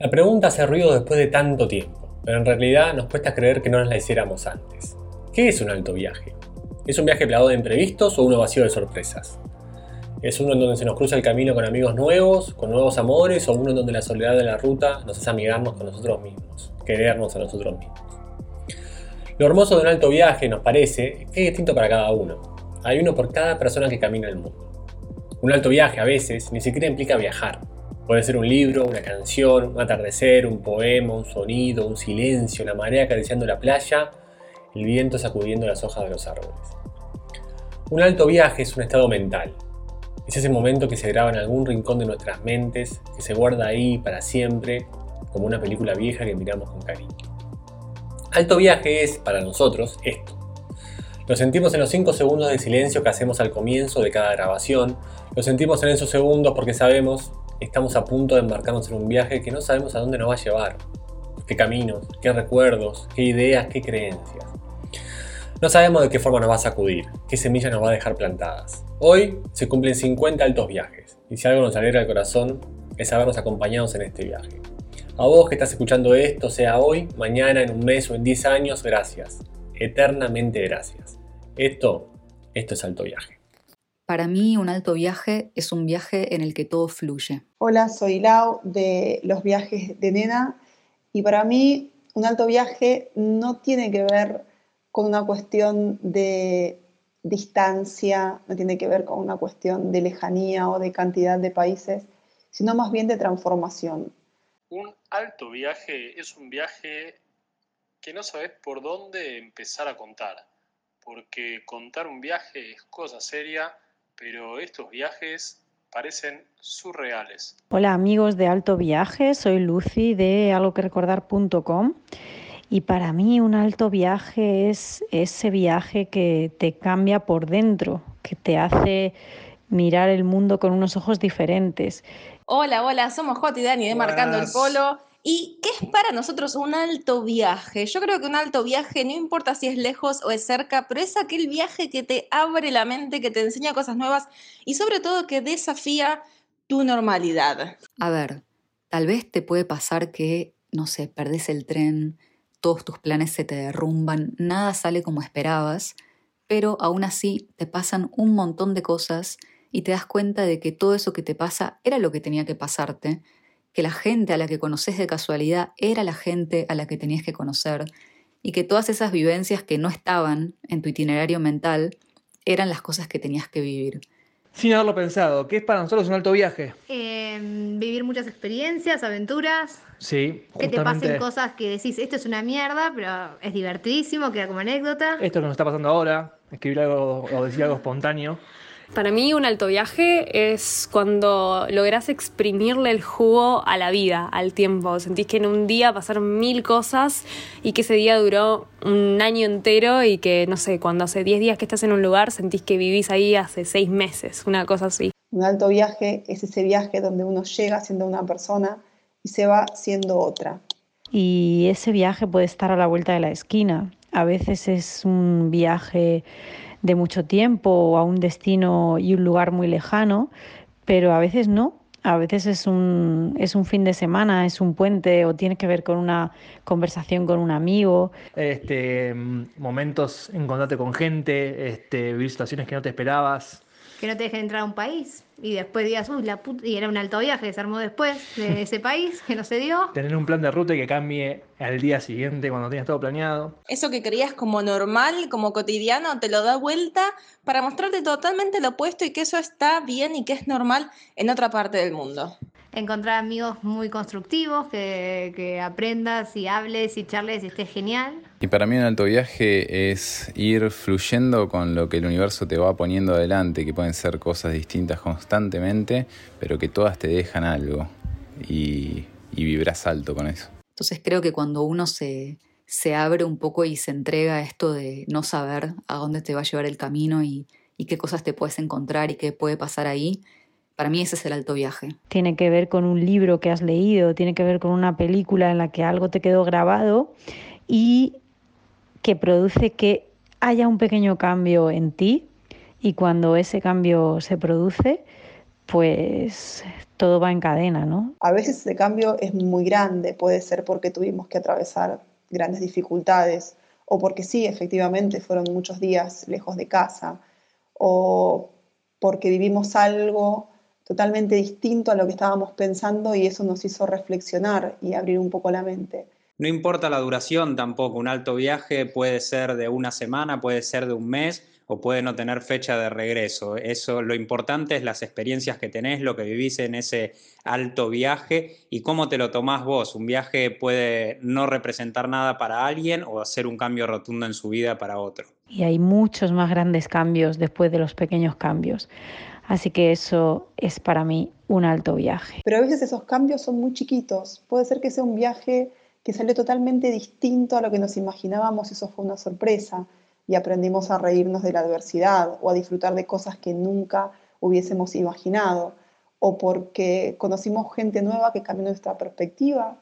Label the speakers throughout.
Speaker 1: La pregunta hace ruido después de tanto tiempo, pero en realidad nos cuesta creer que no nos la hiciéramos antes. ¿Qué es un alto viaje? ¿Es un viaje plagado de imprevistos o uno vacío de sorpresas? ¿Es uno en donde se nos cruza el camino con amigos nuevos, con nuevos amores, o uno en donde la soledad de la ruta nos hace amigarnos con nosotros mismos, querernos a nosotros mismos? Lo hermoso de un alto viaje, nos parece, es distinto para cada uno. Hay uno por cada persona que camina el mundo. Un alto viaje a veces ni siquiera implica viajar, Puede ser un libro, una canción, un atardecer, un poema, un sonido, un silencio, la marea acariciando la playa, el viento sacudiendo las hojas de los árboles. Un alto viaje es un estado mental. Es ese momento que se graba en algún rincón de nuestras mentes, que se guarda ahí para siempre, como una película vieja que miramos con cariño. Alto viaje es, para nosotros, esto. Lo sentimos en los 5 segundos de silencio que hacemos al comienzo de cada grabación. Lo sentimos en esos segundos porque sabemos estamos a punto de embarcarnos en un viaje que no sabemos a dónde nos va a llevar. ¿Qué caminos? ¿Qué recuerdos? ¿Qué ideas? ¿Qué creencias? No sabemos de qué forma nos va a sacudir, qué semillas nos va a dejar plantadas. Hoy se cumplen 50 altos viajes, y si algo nos alegra el corazón es habernos acompañados en este viaje. A vos que estás escuchando esto, sea hoy, mañana, en un mes o en 10 años, gracias. Eternamente gracias. Esto, esto es alto viaje.
Speaker 2: Para mí un alto viaje es un viaje en el que todo fluye.
Speaker 3: Hola, soy Lau de los viajes de Nena y para mí un alto viaje no tiene que ver con una cuestión de distancia, no tiene que ver con una cuestión de lejanía o de cantidad de países, sino más bien de transformación.
Speaker 4: Un alto viaje es un viaje que no sabes por dónde empezar a contar, porque contar un viaje es cosa seria pero estos viajes parecen surreales.
Speaker 5: Hola amigos de Alto Viaje, soy Lucy de algoquerecordar.com y para mí un alto viaje es ese viaje que te cambia por dentro, que te hace mirar el mundo con unos ojos diferentes.
Speaker 6: Hola, hola, somos Jot y Dani de Marcando el Polo ¿Y qué es para nosotros un alto viaje? Yo creo que un alto viaje, no importa si es lejos o es cerca, pero es aquel viaje que te abre la mente, que te enseña cosas nuevas y sobre todo que desafía tu normalidad.
Speaker 2: A ver, tal vez te puede pasar que, no sé, perdés el tren, todos tus planes se te derrumban, nada sale como esperabas, pero aún así te pasan un montón de cosas y te das cuenta de que todo eso que te pasa era lo que tenía que pasarte que la gente a la que conoces de casualidad era la gente a la que tenías que conocer y que todas esas vivencias que no estaban en tu itinerario mental eran las cosas que tenías que vivir.
Speaker 7: Sin haberlo pensado, ¿qué es para nosotros un alto viaje?
Speaker 8: Em, vivir muchas experiencias, aventuras.
Speaker 7: Sí,
Speaker 8: Que te pasen cosas que decís, esto es una mierda, pero es divertidísimo, queda como anécdota.
Speaker 7: Esto que nos está pasando ahora, escribir algo o decir algo espontáneo.
Speaker 9: Para mí un alto viaje es cuando logras exprimirle el jugo a la vida, al tiempo. Sentís que en un día pasaron mil cosas y que ese día duró un año entero y que, no sé, cuando hace 10 días que estás en un lugar sentís que vivís ahí hace 6 meses, una cosa así.
Speaker 3: Un alto viaje es ese viaje donde uno llega siendo una persona y se va siendo otra.
Speaker 5: Y ese viaje puede estar a la vuelta de la esquina. A veces es un viaje de mucho tiempo o a un destino y un lugar muy lejano, pero a veces no. A veces es un, es un fin de semana, es un puente o tiene que ver con una conversación con un amigo.
Speaker 7: Este, momentos en contacto con gente, este, vivir situaciones que no te esperabas
Speaker 8: que no te dejen entrar a un país y después digas, uy, la puta, y era un alto viaje que se armó después de ese país que no se dio.
Speaker 7: Tener un plan de ruta y que cambie al día siguiente cuando tienes todo planeado.
Speaker 6: Eso que creías como normal, como cotidiano, te lo da vuelta para mostrarte totalmente lo opuesto y que eso está bien y que es normal en otra parte del mundo
Speaker 8: encontrar amigos muy constructivos, que, que, aprendas y hables y charles y estés genial.
Speaker 10: Y para mí un alto viaje es ir fluyendo con lo que el universo te va poniendo adelante, que pueden ser cosas distintas constantemente, pero que todas te dejan algo y, y vibras alto con eso.
Speaker 2: Entonces creo que cuando uno se, se abre un poco y se entrega a esto de no saber a dónde te va a llevar el camino y, y qué cosas te puedes encontrar y qué puede pasar ahí, para mí ese es el alto viaje.
Speaker 5: Tiene que ver con un libro que has leído, tiene que ver con una película en la que algo te quedó grabado y que produce que haya un pequeño cambio en ti y cuando ese cambio se produce, pues todo va en cadena, ¿no?
Speaker 3: A veces ese cambio es muy grande, puede ser porque tuvimos que atravesar grandes dificultades o porque sí, efectivamente, fueron muchos días lejos de casa o porque vivimos algo totalmente distinto a lo que estábamos pensando y eso nos hizo reflexionar y abrir un poco la mente.
Speaker 11: No importa la duración tampoco, un alto viaje puede ser de una semana, puede ser de un mes o puede no tener fecha de regreso. Eso lo importante es las experiencias que tenés, lo que vivís en ese alto viaje y cómo te lo tomás vos. Un viaje puede no representar nada para alguien o hacer un cambio rotundo en su vida para otro.
Speaker 5: Y hay muchos más grandes cambios después de los pequeños cambios. Así que eso es para mí un alto viaje.
Speaker 3: Pero a veces esos cambios son muy chiquitos. Puede ser que sea un viaje que salió totalmente distinto a lo que nos imaginábamos, eso fue una sorpresa y aprendimos a reírnos de la adversidad o a disfrutar de cosas que nunca hubiésemos imaginado, o porque conocimos gente nueva que cambió nuestra perspectiva,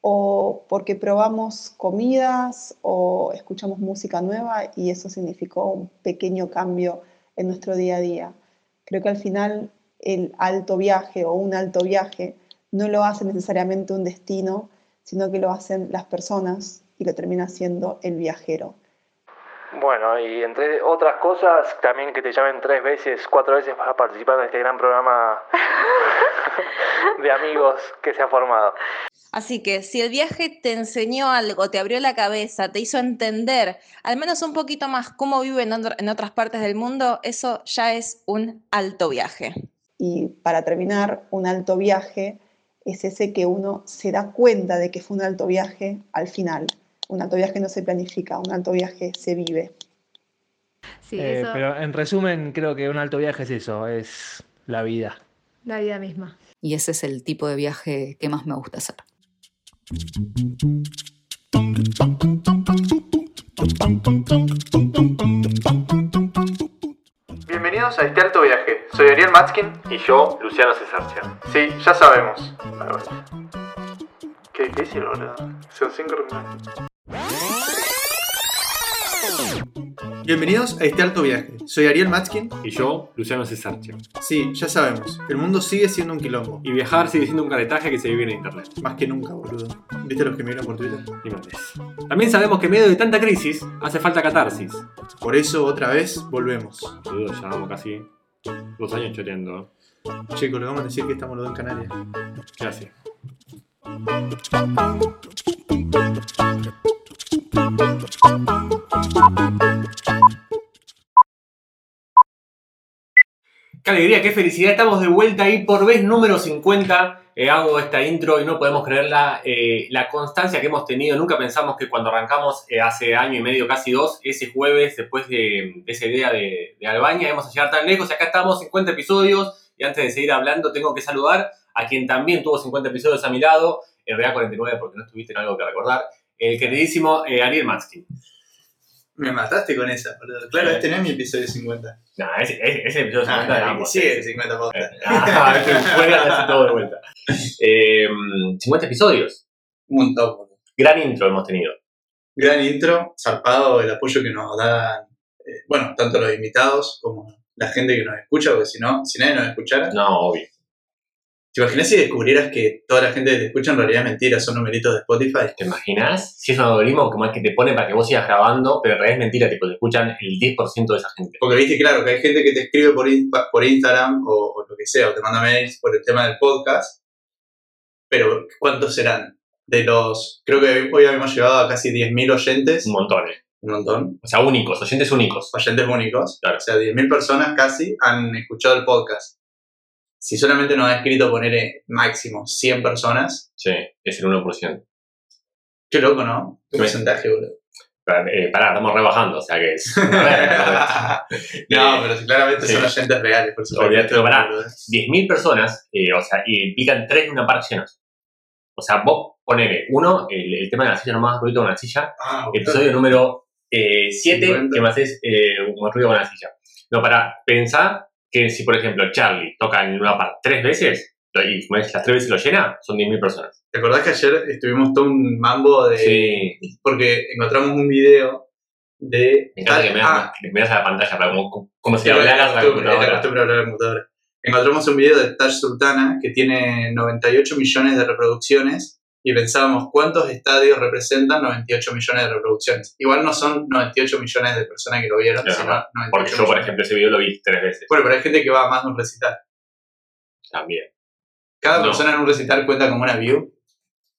Speaker 3: o porque probamos comidas o escuchamos música nueva y eso significó un pequeño cambio en nuestro día a día. Creo que al final el alto viaje o un alto viaje no lo hace necesariamente un destino, sino que lo hacen las personas y lo termina siendo el viajero.
Speaker 12: Bueno, y entre otras cosas, también que te llamen tres veces, cuatro veces para participar en este gran programa de amigos que se ha formado.
Speaker 6: Así que si el viaje te enseñó algo, te abrió la cabeza, te hizo entender al menos un poquito más cómo viven en otras partes del mundo, eso ya es un alto viaje.
Speaker 3: Y para terminar, un alto viaje es ese que uno se da cuenta de que fue un alto viaje al final. Un alto viaje no se planifica, un alto viaje se vive.
Speaker 12: Eh, pero en resumen, creo que un alto viaje es eso, es la vida.
Speaker 8: La vida misma.
Speaker 2: Y ese es el tipo de viaje que más me gusta hacer.
Speaker 12: Bienvenidos a este alto viaje. Soy Ariel Matskin
Speaker 1: y yo, Luciano Cesarcia.
Speaker 12: Sí, ya sabemos. ¿Qué, hicieron, boludo? Son cinco Bienvenidos a este alto viaje. Soy Ariel Matskin.
Speaker 1: Y yo, Luciano Cesarcha.
Speaker 12: Sí, ya sabemos. El mundo sigue siendo un quilombo.
Speaker 1: Y viajar sigue siendo un caretaje que se vive en internet.
Speaker 12: Más que nunca, boludo. ¿Viste los que me vieron por Twitter?
Speaker 1: Y También sabemos que en medio de tanta crisis hace falta catarsis.
Speaker 12: Por eso, otra vez, volvemos.
Speaker 1: Boludo, ya vamos casi dos años choteando.
Speaker 12: Chicos, le vamos a decir que estamos los dos en Canarias.
Speaker 1: Gracias. Qué alegría, qué felicidad. Estamos de vuelta ahí por vez número 50. Eh, hago esta intro y no podemos creer la, eh, la, constancia que hemos tenido. Nunca pensamos que cuando arrancamos eh, hace año y medio, casi dos, ese jueves, después de, esa idea de, de Albania, íbamos a llegar tan lejos. Y acá estamos, 50 episodios. Y antes de seguir hablando, tengo que saludar a quien también tuvo 50 episodios a mi lado, en realidad 49 porque no estuviste en algo que recordar, el queridísimo Ariel Matskin.
Speaker 12: Me mataste con esa, boludo. Claro, este no es mi episodio 50.
Speaker 1: No, ese, ese, episodio 50
Speaker 12: ah, no, Sí, el 50 podcast.
Speaker 1: Ah, fuera todo de vuelta. Eh, 50 episodios.
Speaker 12: Un montón, boludo.
Speaker 1: Gran intro hemos tenido.
Speaker 12: Gran intro, zarpado el apoyo que nos dan, eh, bueno, tanto los invitados como la gente que nos escucha, porque si no, si nadie nos escuchara.
Speaker 1: No, obvio.
Speaker 12: ¿Te imaginas si descubrieras que toda la gente que te escucha en realidad es mentira, son numeritos de Spotify?
Speaker 1: ¿Te imaginas? Si es un algoritmo como el que te pone para que vos sigas grabando, pero en realidad es mentira, tipo, te escuchan el 10% de esa gente.
Speaker 12: Porque viste, claro, que hay gente que te escribe por, por Instagram o, lo que sea, o te manda mails por el tema del podcast, pero ¿cuántos serán? De los, creo que hoy habíamos llegado a casi 10.000 oyentes.
Speaker 1: Un montón, eh.
Speaker 12: Un montón.
Speaker 1: O sea, únicos, oyentes únicos.
Speaker 12: Oyentes únicos. Claro. O sea, 10.000 personas casi han escuchado el podcast si solamente nos ha escrito poner máximo 100 personas.
Speaker 1: Sí, es el 1%.
Speaker 12: Qué loco, ¿no? Qué porcentaje, boludo.
Speaker 1: Eh, pará, estamos rebajando, o sea que es. no,
Speaker 12: pero claramente son oyentes reales, por supuesto.
Speaker 1: Pero pará, 10.000 personas, eh, o sea, y pican 3 de una par llenos. O sea, vos ponele, uno, el, tema de la silla, nomás ruido con la silla. Ah, episodio número 7, eh, que me haces eh, un ruido con la silla. No, para, pensar que si, por ejemplo, Charlie toca en una parte tres veces, y las tres veces lo llena, son 10.000 personas.
Speaker 12: ¿Te acordás que ayer estuvimos todo un mambo de...
Speaker 1: Sí.
Speaker 12: Porque encontramos un video de...
Speaker 1: Me encanta que me, das, ah. me das a la pantalla para como, como si hablaras la computadora.
Speaker 12: la computadora. encontramos un video de Taj Sultana que tiene 98 millones de reproducciones y pensábamos cuántos estadios representan 98 millones de reproducciones. Igual no son 98 millones de personas que lo vieron, sino
Speaker 1: no.
Speaker 12: 98
Speaker 1: Porque yo, por ejemplo, ese video lo vi tres veces
Speaker 12: Bueno, pero hay gente que va a más de un recital.
Speaker 1: también.
Speaker 12: Cada
Speaker 1: No.
Speaker 12: persona en un recital cuenta como una view.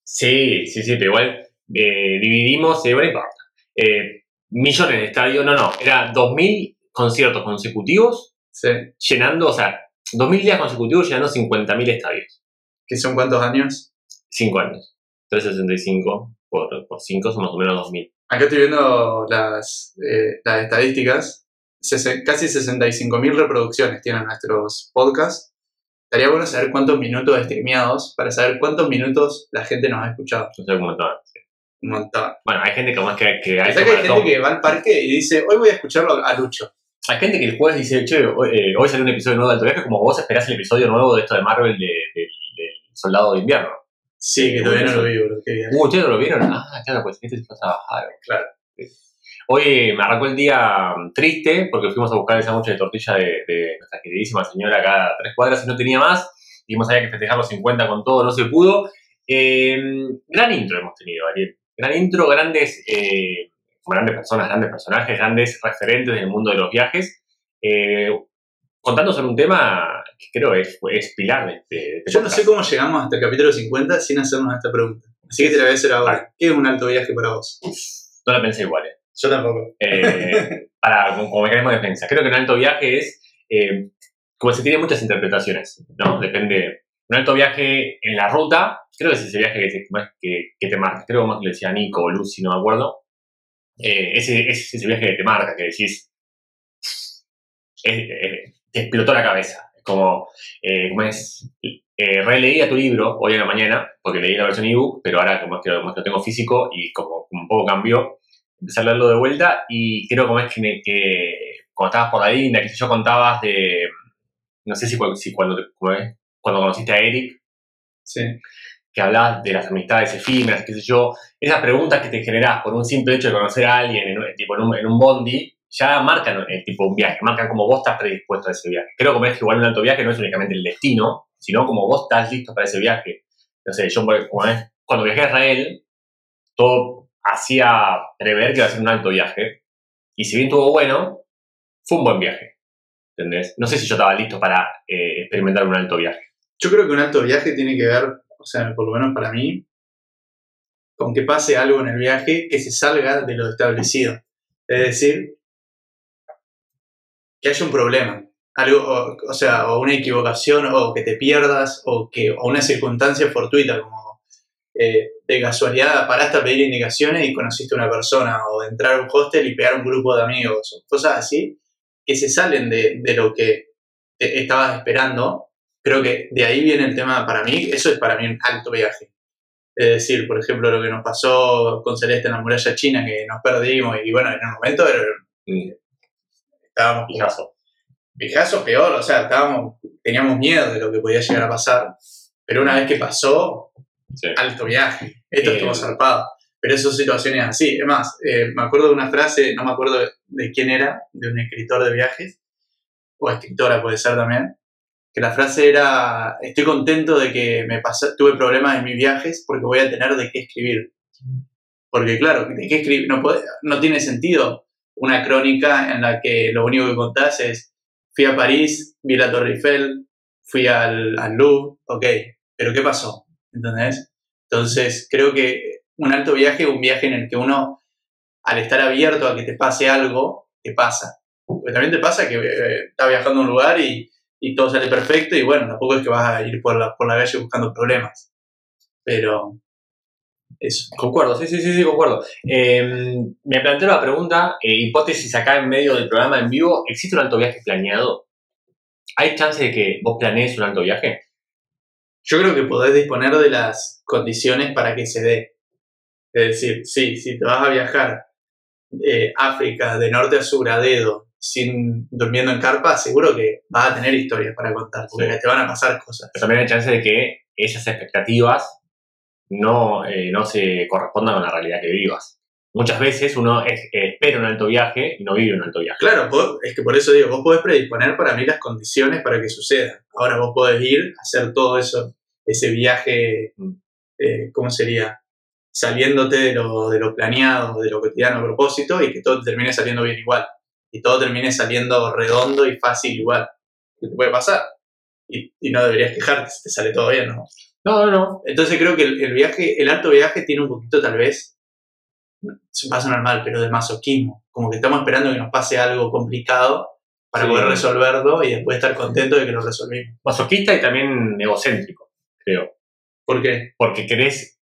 Speaker 1: Sí, sí, sí, pero igual eh, dividimos, eh. Eh, millones de estadios, no, no, era 2.000 conciertos consecutivos
Speaker 12: Sí.
Speaker 1: llenando, o sea, 2.000 días consecutivos llenando 50.000 estadios.
Speaker 12: ¿Que son cuántos años?
Speaker 1: 5 años. 365 por, por 5 son más o menos 2.000.
Speaker 12: Acá estoy viendo las, eh, las estadísticas. Sese- casi 65.000 reproducciones tienen nuestros podcasts. Estaría bueno saber cuántos minutos streameados para saber cuántos minutos la gente nos ha escuchado.
Speaker 1: No sé cómo está.
Speaker 12: Un montón.
Speaker 1: Bueno, hay gente que más que, que
Speaker 12: Pensá que hay gente que va al parque y dice, hoy voy a escucharlo a Lucho.
Speaker 1: Hay gente que el jueves dice, che, hoy, eh, hoy salió un episodio nuevo de Alto Viaje, como vos esperás el episodio nuevo de esto de Marvel de- de- del Soldado de Invierno.
Speaker 12: Sí, que todavía no lo vi, bro. Qué bien.
Speaker 1: Uh, ¿ustedes no lo vieron? Ah, claro, pues este se fue a trabajar.
Speaker 12: Claro.
Speaker 1: Hoy me arrancó el día mm, triste porque fuimos a buscar el sándwich de tortilla de, de nuestra queridísima señora acá a tres cuadras y no tenía más. Dijimos había que festejar los 50 con todo, no se pudo. Eh, gran intro hemos tenido, Ariel. Gran intro, grandes, eh, grandes personas, grandes personajes, grandes referentes del mundo de los viajes. Eh, contando sobre un tema que creo es, es pilar de este, de
Speaker 12: Yo no sé cómo llegamos hasta el capítulo 50 sin hacernos esta pregunta. Así que te la voy a hacer ahora. ¿Qué es un alto viaje para vos?
Speaker 1: No la pensé igual, eh.
Speaker 12: Yo tampoco.
Speaker 1: eh, para, como, como mecanismo de defensa. Creo que un alto viaje es, eh, como se tiene muchas interpretaciones, ¿no? Depende. Un alto viaje en la ruta, creo que es ese viaje que, te- que, que te marca. Creo que más que lo decía Nico o Lucy, no me acuerdo. Eh, ese, es ese viaje que te marca, que decís, te explotó la cabeza. Como, eh, como es, eh, releía tu libro hoy en la mañana, porque leí la versión ebook, pero ahora como es que, como es que lo tengo físico y como, como un poco cambió, empecé a leerlo de vuelta y creo como es que, me- que cuando estabas por la India, que yo, contabas de, no sé si, cu- si cuando, es, cuando conociste a Eric,
Speaker 12: Sí.
Speaker 1: que hablabas de las amistades efímeras, qué sé yo, esas preguntas que te generás por un simple hecho de conocer a alguien en, tipo, en, un, en un bondi, ya marcan el tipo un viaje, marcan como vos estás predispuesto a ese viaje. Creo que igual un alto viaje no es únicamente el destino, sino como vos estás listo para ese viaje. No sé, yo cuando viajé a Israel, todo hacía prever que iba a ser un alto viaje, y si bien estuvo bueno, fue un buen viaje. ¿Entendés? No sé si yo estaba listo para eh, experimentar un alto viaje.
Speaker 12: Yo creo que un alto viaje tiene que ver, o sea, por lo menos para mí, con que pase algo en el viaje que se salga de lo establecido. Es decir, que haya un problema. Algo, o, sea, o una equivocación, o que te pierdas, o, que, o una circunstancia fortuita, como eh, de casualidad paraste a pedir indicaciones y conociste a una persona, o entrar a un hostel y pegar un grupo de amigos, o cosas así, que se salen de, de lo que estabas esperando creo que de ahí viene el tema para mí, eso es para mí un alto viaje. Es decir, por ejemplo, lo que nos pasó con Celeste en la muralla china, que nos perdimos y bueno, en el momento era- estábamos
Speaker 1: Pijazo.
Speaker 12: pijazo peor, o sea, estábamos, teníamos miedo de lo que podía llegar a pasar, pero una vez que pasó,
Speaker 1: Sí.
Speaker 12: alto viaje, esto
Speaker 1: Eh,
Speaker 12: estuvo zarpado. Pero son situaciones así. Es más, eh, me acuerdo de una frase, no me acuerdo de, de quién era, de un escritor de viajes, o escritora puede ser también, que la frase era, estoy contento de que me pasó, tuve problemas en mis viajes porque voy a tener de qué escribir. Porque claro, de qué escribir, no, puede- no tiene sentido una crónica en la que lo único que contás es, fui a París, vi la Torre Eiffel, fui al, al Louvre, ok, pero ¿qué pasó? ¿Entendés? Entonces, creo que un alto viaje es un viaje en el que uno, al estar abierto a que te pase algo, te pasa. Porque también te pasa que eh, estás viajando a un lugar y, y todo sale perfecto y bueno, tampoco es que vas a ir por la, por la calle buscando problemas. Pero eso.
Speaker 1: Concuerdo, sí, sí, sí, sí, concuerdo. Eh, me planteo la pregunta, eh, hipótesis acá en medio del programa en vivo, ¿existe un alto viaje planeado? ¿Hay chance de que vos planees un alto viaje?
Speaker 12: Yo creo que podés disponer de las condiciones para que se dé. Es decir, sí, si te vas a viajar eh, África de norte a sur a dedo, sin durmiendo en carpa, seguro que vas a tener historias para contar, porque
Speaker 1: Sí.
Speaker 12: te van a pasar cosas.
Speaker 1: Pero también hay chance de que esas expectativas no, eh, no se correspondan con la realidad que vivas. Muchas veces uno es- espera un alto viaje y no vive un alto viaje.
Speaker 12: Claro, vos- es que por eso digo, vos podés predisponer para mí las condiciones para que suceda, ahora vos podés ir, hacer todo eso, ese viaje, eh, ¿cómo sería? Saliéndote de lo, de lo planeado, de lo cotidiano a propósito y que todo te termine saliendo bien igual. Y todo termine saliendo redondo y fácil igual. ¿Qué te puede pasar? Y, y no deberías quejarte si te sale todo bien, ¿no?
Speaker 1: No, no, no.
Speaker 12: Entonces creo que el, el viaje, el alto viaje tiene un poquito tal vez, va a sonar mal, pero de masoquismo. Como que estamos esperando que nos pase algo complicado para
Speaker 1: Sí.
Speaker 12: poder resolverlo y después estar contento de que lo resolvimos.
Speaker 1: Masoquista y también egocéntrico, creo.
Speaker 12: ¿Por qué?
Speaker 1: Porque querés,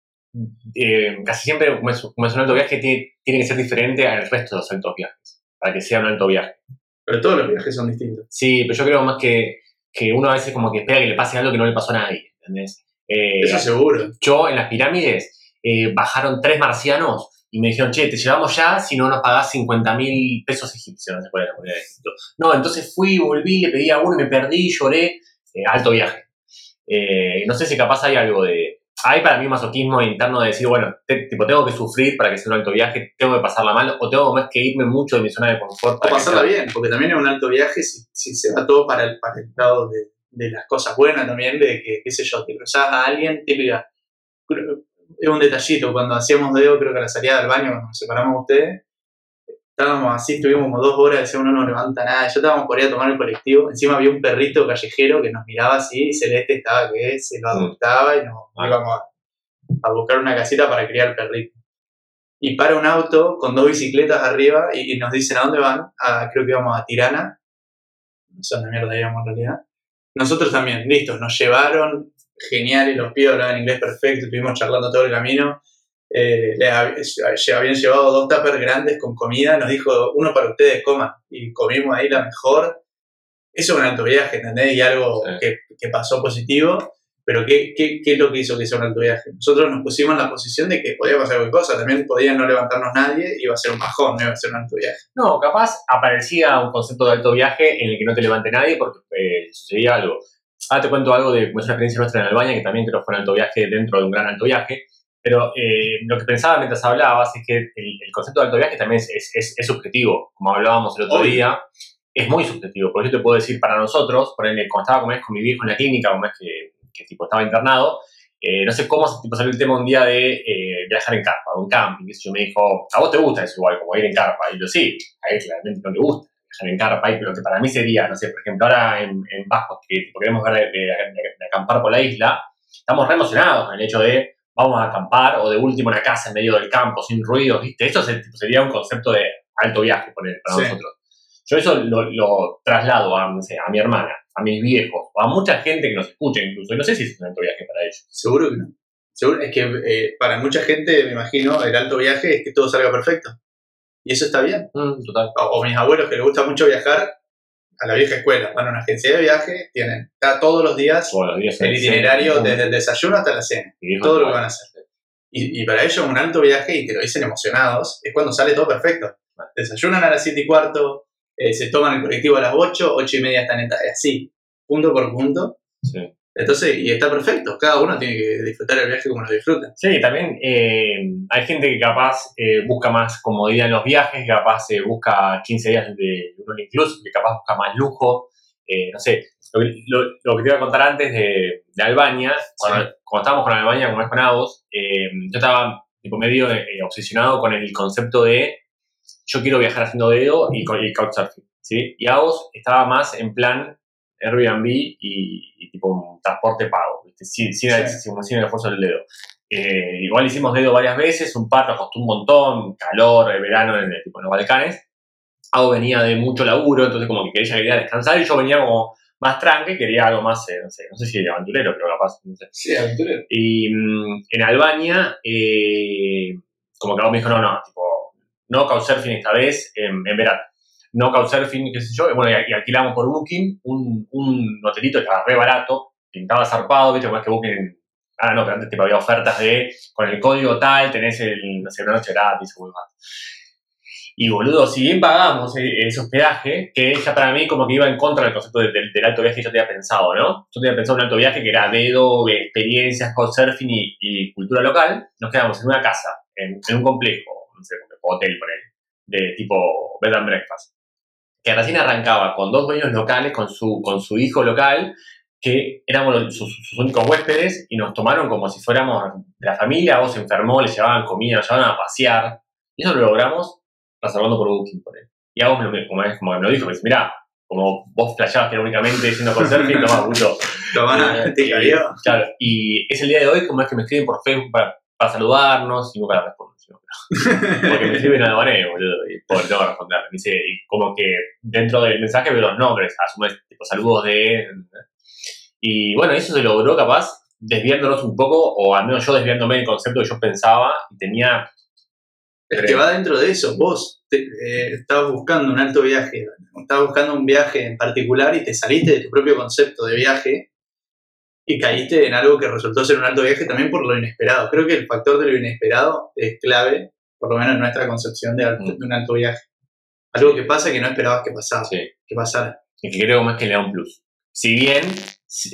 Speaker 1: eh, casi siempre, como es, como es un alto viaje, tiene, tiene que ser diferente al resto de los altos viajes, para que sea un alto viaje.
Speaker 12: Pero todos los viajes son distintos.
Speaker 1: Sí, pero yo creo más que, que uno a veces como que espera que le pase algo que no le pasó a nadie, ¿entendés? Eh,
Speaker 12: Eso seguro.
Speaker 1: Yo en las pirámides eh, bajaron tres marcianos y me dijeron, che, te llevamos ya si no nos pagás 50 mil pesos egipcios, no la moneda de Egipto. No, entonces fui, volví, le pedí a uno, me perdí, lloré, eh, alto viaje. Eh, no sé si capaz hay algo de... Hay para mí masoquismo interno de decir, bueno, te- tipo, tengo que sufrir para que sea un alto viaje, tengo que pasarla mal, o tengo más que irme mucho de mi zona de confort.
Speaker 12: O
Speaker 1: para que
Speaker 12: pasarla
Speaker 1: sea-
Speaker 12: bien, porque también es un alto viaje si, si se va todo para el, para el lado de, de las cosas buenas también, de que, qué sé yo, te cruzás a alguien, típica. Es un detallito, cuando hacíamos dedo, creo que a la salida del baño, cuando nos separamos de ustedes, estábamos así, estuvimos como dos horas, decíamos no nos levanta nada, ya estábamos por ir a tomar el colectivo, encima había un perrito callejero que nos miraba así, y Celeste estaba que se lo adoptaba y nos
Speaker 1: Ah.
Speaker 12: íbamos a, a buscar una casita para criar el perrito. Y para un auto con dos bicicletas arriba y, y nos dicen a dónde van, a, creo que íbamos a Tirana, no sé dónde mierda íbamos en realidad. Nosotros también, listos, nos llevaron, geniales, los pibes hablaban inglés perfecto, estuvimos charlando todo el camino. Eh, le hab- lle- habían llevado dos tuppers grandes con comida, nos dijo, uno para ustedes, coman. Y comimos ahí la mejor. Eso es un alto viaje, ¿entendés? Y algo que, que pasó positivo. Pero ¿qué, qué, ¿qué es lo que hizo que sea un alto viaje? Nosotros nos pusimos en la posición de que podía pasar cualquier cosa. También podía no levantarnos nadie, iba a ser un bajón, no iba a ser un alto viaje.
Speaker 1: No, capaz aparecía un concepto de alto viaje en el que no te levante nadie porque eh, sucedía algo. Ahora te cuento algo de una experiencia nuestra en Albania, que también creo que fue un alto viaje dentro de un gran alto viaje. Pero eh, lo que pensaba mientras hablabas es que el, el concepto de alto viaje también es, es, es- es subjetivo. Como hablábamos el otro
Speaker 12: Obvio.
Speaker 1: día, es muy subjetivo. Porque yo te puedo decir, para nosotros, por ejemplo, cuando estaba con mi viejo en la clínica, como es que, que tipo estaba internado, eh, no sé cómo tipo, salió el tema un día de eh, viajar en carpa, un camping. sé yo me dijo, ¿a vos te gusta eso igual, como ir en carpa? Y yo, sí, a él claramente no le gusta viajar en carpa, y lo que para mí sería, no sé, por ejemplo, ahora en, en Pascua, que tipo, queremos ver de, de- de- de acampar por la isla, estamos re emocionados con el hecho de vamos a acampar o de último una casa en medio del campo sin ruido, ¿viste? Eso se- tipo, sería un concepto de alto viaje poner, para
Speaker 12: Sí.
Speaker 1: nosotros. Yo eso lo, lo traslado a, no sé, a mi hermana, a mis viejos, a mucha gente que nos escucha incluso, y no sé si es un alto viaje para ellos.
Speaker 12: Seguro que no. Seguro, es que eh, para mucha gente, me imagino, el alto viaje es que todo salga perfecto. Y eso está bien.
Speaker 1: Mm, total.
Speaker 12: O, o mis abuelos que les gusta mucho viajar, a la vieja escuela, van a una agencia de viaje, tienen está todos los días
Speaker 1: los días
Speaker 12: el itinerario desde el desayuno hasta la cena.
Speaker 1: y
Speaker 12: todo lo que
Speaker 1: "Bueno,
Speaker 12: van a hacer. Y, y para ellos un alto viaje, y te lo dicen emocionados, es cuando sale todo perfecto. Desayunan a las 7 y cuarto, eh, se toman el colectivo a las 8, 8 y media están en ta- así, punto por punto.
Speaker 1: Sí.
Speaker 12: Entonces, y está perfecto, cada uno tiene que disfrutar el viaje como lo disfruta.
Speaker 1: Sí, también eh, hay gente que capaz eh, busca más comodidad en los viajes, capaz eh, busca 15 días de un incluso, que capaz busca más lujo. eh, no sé, lo, que- lo- lo que te iba a contar antes de, de Albania, cuando, cuando estábamos con Albania, como es con eh, yo estaba tipo, medio eh, obsesionado con el concepto de yo quiero viajar haciendo dedo y couchsurfing. ¿sí? Y Agos estaba más en plan Airbnb y, y tipo un transporte pago, ¿viste? Sin, sin, el-
Speaker 12: Sí.
Speaker 1: sin- sin el esfuerzo del dedo. Eh, igual hicimos dedo varias veces, un par nos costó un montón, calor, el verano en, tipo, en los Balcanes. Ago venía de mucho laburo, entonces como que quería, quería descansar y yo venía como más tranque, quería algo más, eh, no sé, no sé si aventurero, pero capaz, no sé.
Speaker 12: Sí, aventurero.
Speaker 1: Y mm, en Albania, eh, como que Ago me dijo, no, no, tipo, no couchsurfing esta vez en, en verano. No couchsurfing, qué sé yo, bueno, y, alquilamos por Booking un, un hotelito que estaba re barato, pintaba zarpado, viste, como es que Booking, ah, no, pero antes tipo, había ofertas de, con el código tal, tenés el, no una noche gratis o más. Y boludo, si bien pagamos eh, ese hospedaje, que ya para mí como que iba en contra del concepto de- del, alto viaje que yo tenía pensado, ¿no? Yo tenía pensado un alto viaje que era dedo, experiencias, couchsurfing y, y cultura local. Nos quedamos en una casa, en, un complejo, no sé, hotel, por de tipo bed and breakfast. Que recién arrancaba con dos dueños locales, con su, con su hijo local, que éramos sus, sus únicos huéspedes y nos tomaron como si fuéramos de la familia, vos se enfermó, le llevaban comida, nos llevaban a pasear. Y eso lo logramos reservando por Booking por él. Y a vos como, es- como me lo dijo, me dice, mirá, como vos flasheabas que era únicamente yendo con surfing, toma, puto.
Speaker 12: Tomá,
Speaker 1: Eh,
Speaker 12: te
Speaker 1: eh. Claro, y es el día de hoy como es que me escriben por Facebook para, para saludarnos y nunca la respondo. Porque me escriben en albanés, boludo, y pobre, tengo responder. Me dice, y como que dentro del mensaje veo los nombres, tipo saludos de... Y bueno, eso se logró capaz desviándonos un poco, o al menos yo desviándome del concepto que yo pensaba y tenía...
Speaker 12: Es que va dentro de eso. Vos te- eh, estabas buscando un alto viaje, estabas buscando un viaje en particular y te saliste de tu propio concepto de viaje y caíste en algo que resultó ser un alto viaje también por lo inesperado. Creo que el factor de lo inesperado es clave, por lo menos en nuestra concepción de, alto-
Speaker 1: Mm.
Speaker 12: de un alto viaje. Algo que pasa que no esperabas que pasara,
Speaker 1: Sí.
Speaker 12: que pasara.
Speaker 1: y que creo más que le da un plus. Si bien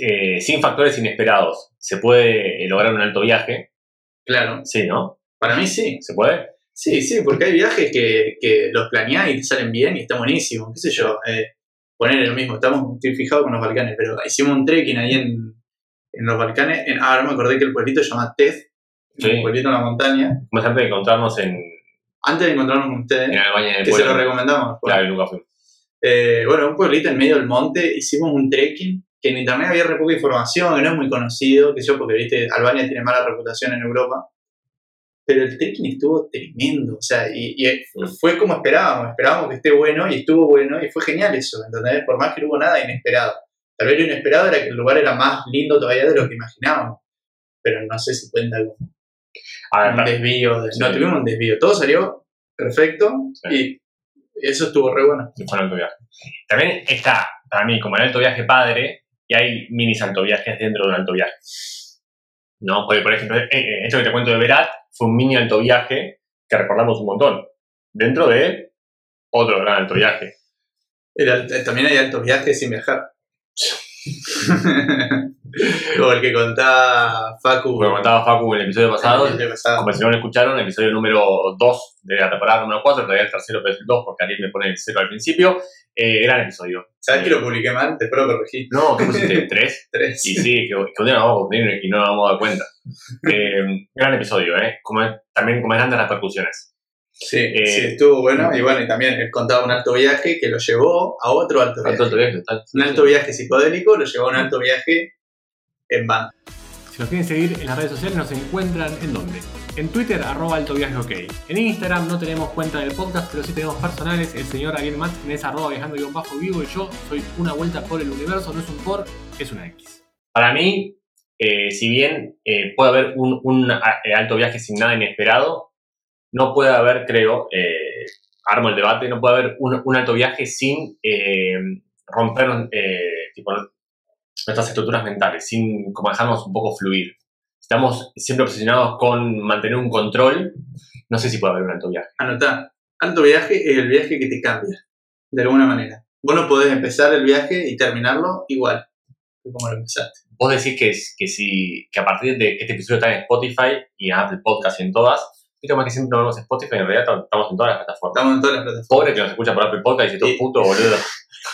Speaker 1: eh, sin factores inesperados se puede lograr un alto viaje,
Speaker 12: Claro.
Speaker 1: sí, ¿no?
Speaker 12: Para mí sí.
Speaker 1: ¿Se puede?
Speaker 12: Sí, sí, porque hay viajes que, que los planeás y te salen bien y está buenísimo. ¿Qué sé yo? Eh, poner lo mismo, estamos, estoy fijado con los Balcanes, pero hicimos un trekking ahí en, en los Balcanes. En, ah, ahora me acordé que el pueblito se llama Tez,
Speaker 1: Sí.
Speaker 12: un pueblito en la montaña.
Speaker 1: Más antes de encontrarnos en,
Speaker 12: Antes de encontrarnos con ustedes,
Speaker 1: en Albania del
Speaker 12: que se
Speaker 1: pueblo.
Speaker 12: lo recomendamos. después.
Speaker 1: Claro, nunca fuimos.
Speaker 12: Eh, bueno, un pueblito en medio del monte, hicimos un trekking, que en internet había re poca información, que no es muy conocido, que yo, porque viste, Albania tiene mala reputación en Europa. Pero el trekking estuvo tremendo, o sea, y, y fue como esperábamos, esperábamos que esté bueno y estuvo bueno y fue genial eso, ¿entendés? Por más que no hubo nada inesperado. Tal vez lo inesperado era que el lugar era más lindo todavía de lo que imaginábamos, pero no sé si cuenta como un desvío, de- no tuvimos un desvío, todo salió perfecto y eso estuvo re bueno.
Speaker 1: fue un alto viaje. También está, para mí, como el alto viaje padre, y hay minis alto viajes dentro de un alto viaje. ¿No? Porque, por ejemplo, eh, eh, esto que te cuento de Berat fue un mini alto viaje que recordamos un montón. Dentro de otro gran alto viaje.
Speaker 12: Eh, también hay altos viajes sin viajar. Como el que contaba Facu.
Speaker 1: Como comentaba Facu en el episodio pasado,
Speaker 12: el episodio pasado.
Speaker 1: como si no lo escucharon, el episodio número 2 de la temporada número 4, todavía el tercero, pero es el 2 porque Ariel me pone el 0 al principio. Eh, gran episodio.
Speaker 12: ¿Sabes que lo publiqué mal? Te espero corregir.
Speaker 1: No, ¿qué pusiste? ¿3?
Speaker 12: Tres.
Speaker 1: Y sí, que, que un día nos vamos a confundir y no nos vamos a dar cuenta. Eh, gran episodio, ¿eh? Como también como grandes repercusiones.
Speaker 12: Sí,
Speaker 1: Eh,
Speaker 12: sí, estuvo bueno. Y bueno, y también él contaba un alto viaje que lo llevó a otro alto viaje.
Speaker 1: Alto alto viaje, tal.
Speaker 12: Un alto viaje psicodélico lo llevó a un alto viaje en van.
Speaker 13: Si nos quieren seguir en las redes sociales, nos encuentran en dónde? En Twitter, arroba alto viaje ok. En Instagram no tenemos cuenta del podcast, pero sí tenemos personales. El señor Ariel Martin es arroba viajando guion bajo vivo y yo soy una vuelta por el universo, no es un por, es una X.
Speaker 1: Para mí, eh, si bien eh, puede haber un, alto viaje sin nada inesperado, no puede haber, creo, eh, armo el debate, no puede haber un, un alto viaje sin eh, romper eh, tipo, nuestras estructuras mentales, sin como dejarnos un poco fluir. Estamos siempre obsesionados con mantener un control. No sé si puede haber un alto viaje.
Speaker 12: Anotá. Alto viaje es el viaje que te cambia. De alguna manera. Vos no podés empezar el viaje y terminarlo igual que como lo empezaste.
Speaker 1: Vos decís que, que, si, que a partir de que este episodio está en Spotify y en Apple Podcast y en todas, viste más que siempre no vemos Spotify, en realidad estamos en todas las plataformas.
Speaker 12: Estamos en todas las plataformas.
Speaker 1: Pobre que nos escucha por Apple Podcast y dice,
Speaker 12: Y-
Speaker 1: todo puto, boludo.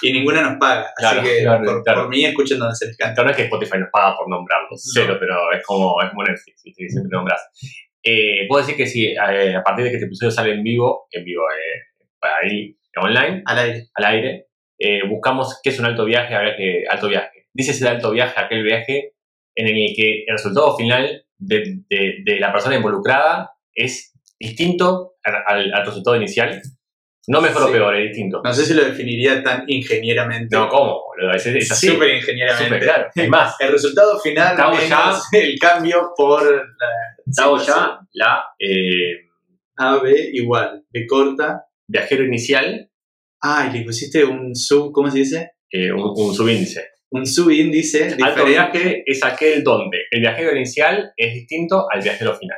Speaker 12: Y ninguna nos paga.
Speaker 1: Claro,
Speaker 12: así que
Speaker 1: claro,
Speaker 12: por,
Speaker 1: claro.
Speaker 12: por mí escuchen donde se les canta.
Speaker 1: No es que Spotify nos paga por nombrarlo, cero, pero es como, es como Netflix, ¿viste? que siempre nombras. Eh, puedo decir que si eh, a partir de que este episodio sale en vivo, en vivo, eh, ahí, online,
Speaker 12: Al aire.
Speaker 1: al aire, eh, buscamos qué es un alto viaje, a ver qué alto viaje. Dice ese alto viaje, aquel viaje en el que el resultado final de, de- de la persona involucrada es distinto al, resultado inicial. No mejor o peor, es distinto.
Speaker 12: No sé si lo definiría tan ingenieramente.
Speaker 1: No, ¿cómo? Es, es así.
Speaker 12: Súper ingenieramente.
Speaker 1: Súper claro. Es más,
Speaker 12: El resultado final
Speaker 1: ya-
Speaker 12: el cambio por la
Speaker 1: hago ya la eh,
Speaker 12: A, B igual. B corta.
Speaker 1: viajero inicial,
Speaker 12: Ah, y le pusiste un sub, ¿cómo se dice?
Speaker 1: eh, un, un subíndice.
Speaker 12: Un subíndice
Speaker 1: Alto viaje es aquel donde el viajero inicial es distinto al viajero final.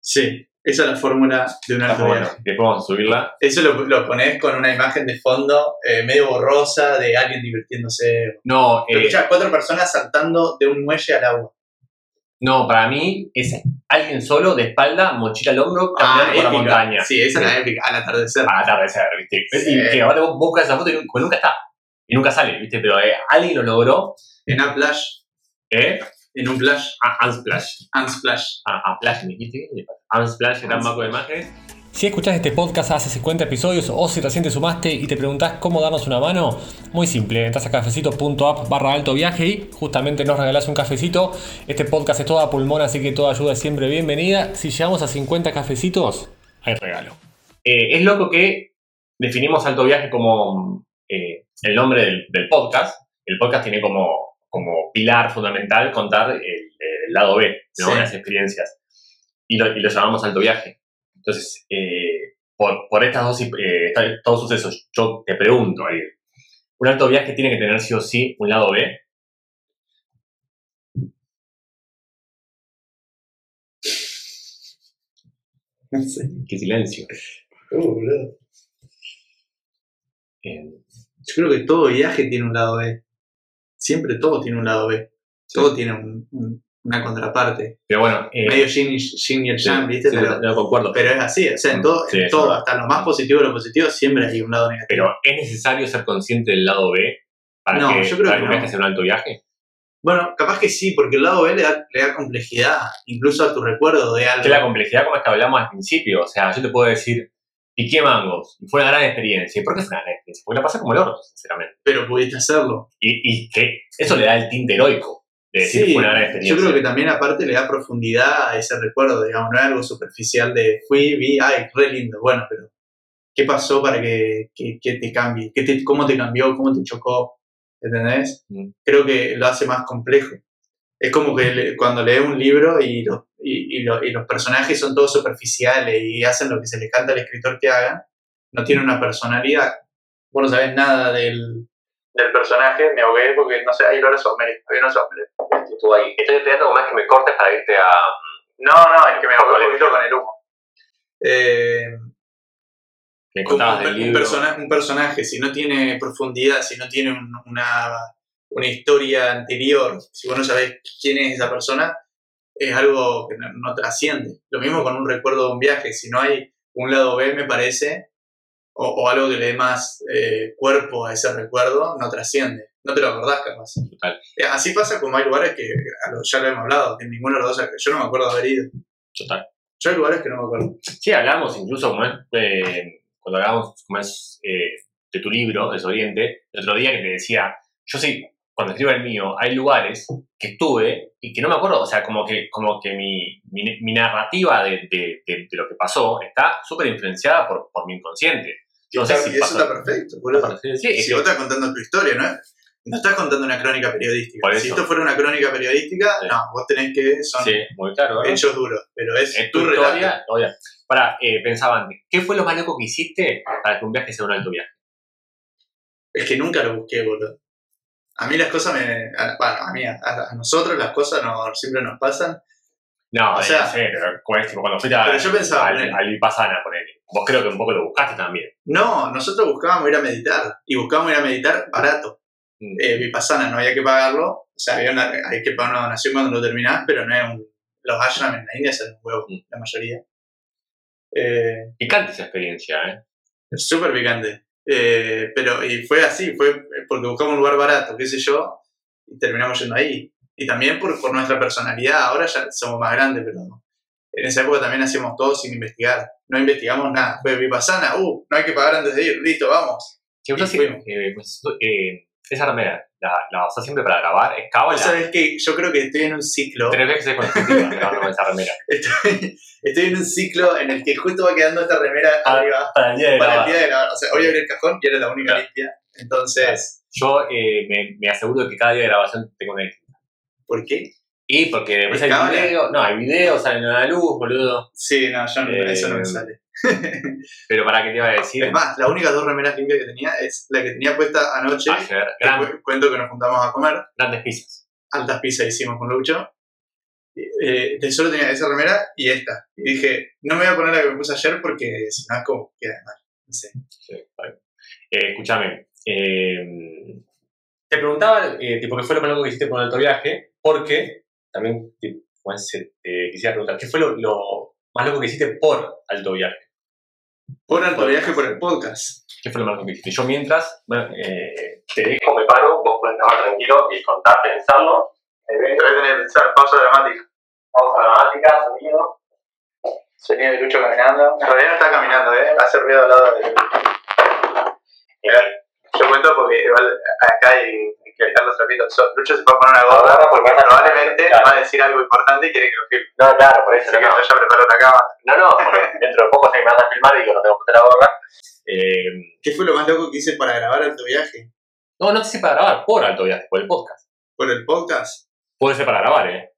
Speaker 12: Sí, esa es la fórmula de un alto
Speaker 1: bueno.
Speaker 12: viaje.
Speaker 1: Después vamos a subirla.
Speaker 12: Eso lo, lo pones con una imagen de fondo eh, medio borrosa de alguien divirtiéndose.
Speaker 1: No,
Speaker 12: Pero
Speaker 1: eh,
Speaker 12: escuchás cuatro personas saltando de un muelle al agua.
Speaker 1: no, para mí es alguien solo, de espalda, mochila al hombro, caminando por la
Speaker 12: Ah, épica.
Speaker 1: montaña.
Speaker 12: Sí, esa es la épica, al atardecer.
Speaker 1: Al atardecer, ¿viste?
Speaker 12: Sí.
Speaker 1: Y que ahora vos buscas esa foto y nu- nunca está. y nunca sale, ¿viste? Pero eh, alguien lo logró.
Speaker 12: En Uplash.
Speaker 1: ¿Eh?
Speaker 12: En un Plash.
Speaker 1: Ah, Unsplash.
Speaker 12: Unsplash.
Speaker 1: Ah, ah, Plash, ¿me dijiste? Unsplash, gran banco de imágenes.
Speaker 13: Si escuchás este podcast hace 50 episodios o si recién te sumaste y te preguntás cómo darnos una mano, muy simple, entras a cafecito.app barra alto viaje y justamente nos regalás un cafecito. Este podcast es toda pulmón, así que toda ayuda es siempre bienvenida. Si llegamos a 50 cafecitos, hay regalo.
Speaker 1: Eh, es loco que definimos alto viaje como eh, el nombre del, del podcast. El podcast tiene como, como pilar fundamental contar el, el lado B, ¿no?
Speaker 12: Sí.
Speaker 1: las experiencias. Y lo, y lo llamamos alto viaje. Entonces, eh, por, por estas dos, eh, todos sucesos, yo te pregunto, Ariel, ¿un alto viaje tiene que tener sí o sí un lado B?
Speaker 12: No sé.
Speaker 1: Qué silencio.
Speaker 12: Oh, boludo.
Speaker 1: Eh,
Speaker 12: Yo creo que todo viaje tiene un lado B. Siempre todo tiene un lado B. Todo tiene un- un- una contraparte.
Speaker 1: pero bueno, eh,
Speaker 12: Medio yin y, y el
Speaker 1: sí,
Speaker 12: yang, ¿viste?
Speaker 1: sí,
Speaker 12: pero,
Speaker 1: no concuerdo.
Speaker 12: pero es así. O sea, en todo,
Speaker 1: Sí,
Speaker 12: en todo hasta lo más positivo de lo positivo, siempre hay un lado negativo.
Speaker 1: Pero ¿es necesario ser consciente del lado B para
Speaker 12: No,
Speaker 1: que,
Speaker 12: yo creo
Speaker 1: para
Speaker 12: que
Speaker 1: un
Speaker 12: no.
Speaker 1: sea un alto viaje?
Speaker 12: Bueno, capaz que sí, porque el lado B le da, le da complejidad, incluso a tu recuerdo de algo.
Speaker 1: Que la complejidad, como es que hablamos al principio, o sea, yo te puedo decir, piqué mangos, y fue una gran experiencia. ¿Y por qué fue una gran experiencia? Porque la pasé como el orto, sinceramente.
Speaker 12: Pero pudiste hacerlo.
Speaker 1: Y, y que eso le da el tinte heroico de decir
Speaker 12: Sí,
Speaker 1: fue una gran
Speaker 12: yo
Speaker 1: experiencia.
Speaker 12: creo que también aparte le da profundidad a ese recuerdo, digamos, no es algo superficial de fui, vi, ay, re lindo, bueno, pero ¿qué pasó para que, que- que te cambie? ¿Qué te- ¿Cómo te cambió? ¿Cómo te chocó? ¿Entendés?
Speaker 1: Mm.
Speaker 12: Creo que lo hace más complejo. Es como que le- cuando lees un libro y los, y, y lo- y los personajes son todos superficiales y hacen lo que se les canta al escritor que hagan, no tienen una personalidad. Vos no sabés nada del, del personaje, me ahogué porque no sé, ahí lo Sommer, había unos Sommer.
Speaker 1: Estuvo ahí. Estoy esperando como más que me cortes para irte a...
Speaker 12: No, no, es que me ahogué un poquito con el humo. Eh, un,
Speaker 1: del
Speaker 12: un
Speaker 1: libro.
Speaker 12: persona- un personaje, si no tiene profundidad, si no tiene un- una, una historia anterior, si vos no sabés quién es esa persona, es algo que no, no trasciende. Lo mismo con un recuerdo de un viaje, si no hay un lado B, me parece, o, o algo que le dé más eh, cuerpo a ese recuerdo, no trasciende. No te lo acordás, capaz.
Speaker 1: Total.
Speaker 12: Eh, Así pasa como hay lugares que, ya lo hemos hablado, que ninguno de los dos, yo no me acuerdo de haber ido.
Speaker 1: Total.
Speaker 12: Yo hay lugares que no me acuerdo.
Speaker 1: Sí, hablamos incluso eh, cuando hablamos es, eh, de tu libro, Desoriente, el otro día que te decía, yo sí, cuando escribo el mío, hay lugares que estuve y que no me acuerdo, o sea, como que, como que mi, mi, mi narrativa de, de, de- de lo que pasó está súper influenciada por, por mi inconsciente. No sé
Speaker 12: Está-
Speaker 1: si
Speaker 12: y eso está perfecto, boludo.
Speaker 1: Sí, es
Speaker 12: si vos estás contando tu historia, ¿no? No estás contando una crónica periodística. Si esto fuera una crónica periodística,
Speaker 1: Sí.
Speaker 12: no, vos tenés que. Son
Speaker 1: Sí, muy claro, ¿verdad?
Speaker 12: hechos duros, pero es,
Speaker 1: Es
Speaker 12: tu
Speaker 1: tu historia. Oye, para, eh, pensaba antes, ¿qué fue lo más loco que hiciste para que un viaje sea un alto viaje?
Speaker 12: Es que nunca lo busqué, boludo. A mí las cosas me. a- bueno, a mí, a, a nosotros las cosas no, siempre nos pasan.
Speaker 1: No,
Speaker 12: O sea,
Speaker 1: no sé, pero cuando fuiste a,
Speaker 12: pero yo pensaba,
Speaker 1: Vipassana, ponele. Vos creo que un poco lo buscaste también.
Speaker 12: No, nosotros buscábamos ir a meditar. Y buscábamos ir a meditar barato.
Speaker 1: Mm.
Speaker 12: Eh, Vipassana no había que pagarlo. O sea, había una- hay que pagar una donación cuando lo terminás, pero no es un. Los ashram en la India son un huevo,
Speaker 1: Mm.
Speaker 12: la mayoría. Eh,
Speaker 1: Picante esa experiencia, ¿eh?
Speaker 12: Súper picante. Eh, pero, y fue así, fue porque buscamos un lugar barato, qué sé yo, y terminamos yendo ahí. Y también por, por nuestra personalidad, ahora ya somos más grandes, pero en esa época también hacíamos todo sin investigar. No investigamos nada. Fue Vipassana, uh, no hay que pagar antes de ir, listo, vamos.
Speaker 1: Si
Speaker 12: Y fuimos.
Speaker 1: eh, pues, eh, esa remera, la, la usás siempre para grabar, es cábala.
Speaker 12: Vos sabés que yo creo que estoy en un ciclo,
Speaker 1: Tres veces consecutivas grabando con esa remera.
Speaker 12: estoy, estoy en un ciclo en el que justo va quedando esta remera
Speaker 1: Ah,
Speaker 12: arriba
Speaker 1: Para el día de
Speaker 12: para el
Speaker 1: grabar.
Speaker 12: día de la... O sea, hoy abrí el cajón y era la única
Speaker 1: Claro.
Speaker 12: limpia. Entonces,
Speaker 1: Yo eh, me, me aseguro que cada día de grabación tengo una distinta.
Speaker 12: ¿por qué?
Speaker 1: Y porque después hay video, no, hay video, salen a la luz, boludo.
Speaker 12: Sí, no, yo no,
Speaker 1: Eh,
Speaker 12: eso no me sale.
Speaker 1: Pero para qué te iba a decir,
Speaker 12: Es más, las únicas dos remeras limpias que tenía es la que tenía puesta anoche.
Speaker 1: ayer, gran-
Speaker 12: cu- cuento que nos juntamos a comer.
Speaker 1: grandes pizzas.
Speaker 12: Altas pizzas hicimos con Lucho. Eh, de solo tenía esa remera y esta. Y dije, no me voy a poner la que me puse ayer porque si no es como que queda mal. No sé.
Speaker 1: Sí, bien. Eh, escúchame, eh, te preguntaba, eh, tipo, qué fue lo más loco que hiciste por alto viaje, porque también eh, quisiera preguntar, ¿qué fue lo, lo más loco que hiciste por alto viaje?
Speaker 12: Por alto viaje por el podcast.
Speaker 1: ¿Qué fue lo más que hiciste? Yo mientras, bueno, eh, te dejo, me paro, vos puedes grabar tranquilo y contar, pensarlo.
Speaker 12: Voy a tener que pensar, pausa dramática.
Speaker 1: Pausa dramática, sonido.
Speaker 12: Sonido de Lucho caminando. En realidad no está caminando, ¿eh? Hace ruido al lado de. Yo cuento porque igual acá hay que dejar los trapitos. So- Lucho se puede poner una gorra porque probablemente va a decir algo importante y quiere que lo filme.
Speaker 1: No, claro, por eso.
Speaker 12: Así que
Speaker 1: no.
Speaker 12: yo ya preparo la cámara.
Speaker 1: No, no, porque dentro de poco sé que me vas a filmar y digo, no tengo que poner la gorra. Eh,
Speaker 12: ¿Qué fue lo más loco que hice para grabar alto viaje?
Speaker 1: no, no te sé para grabar por alto viaje, por el podcast.
Speaker 12: ¿Por el podcast?
Speaker 1: Puede ser para grabar, ¿eh?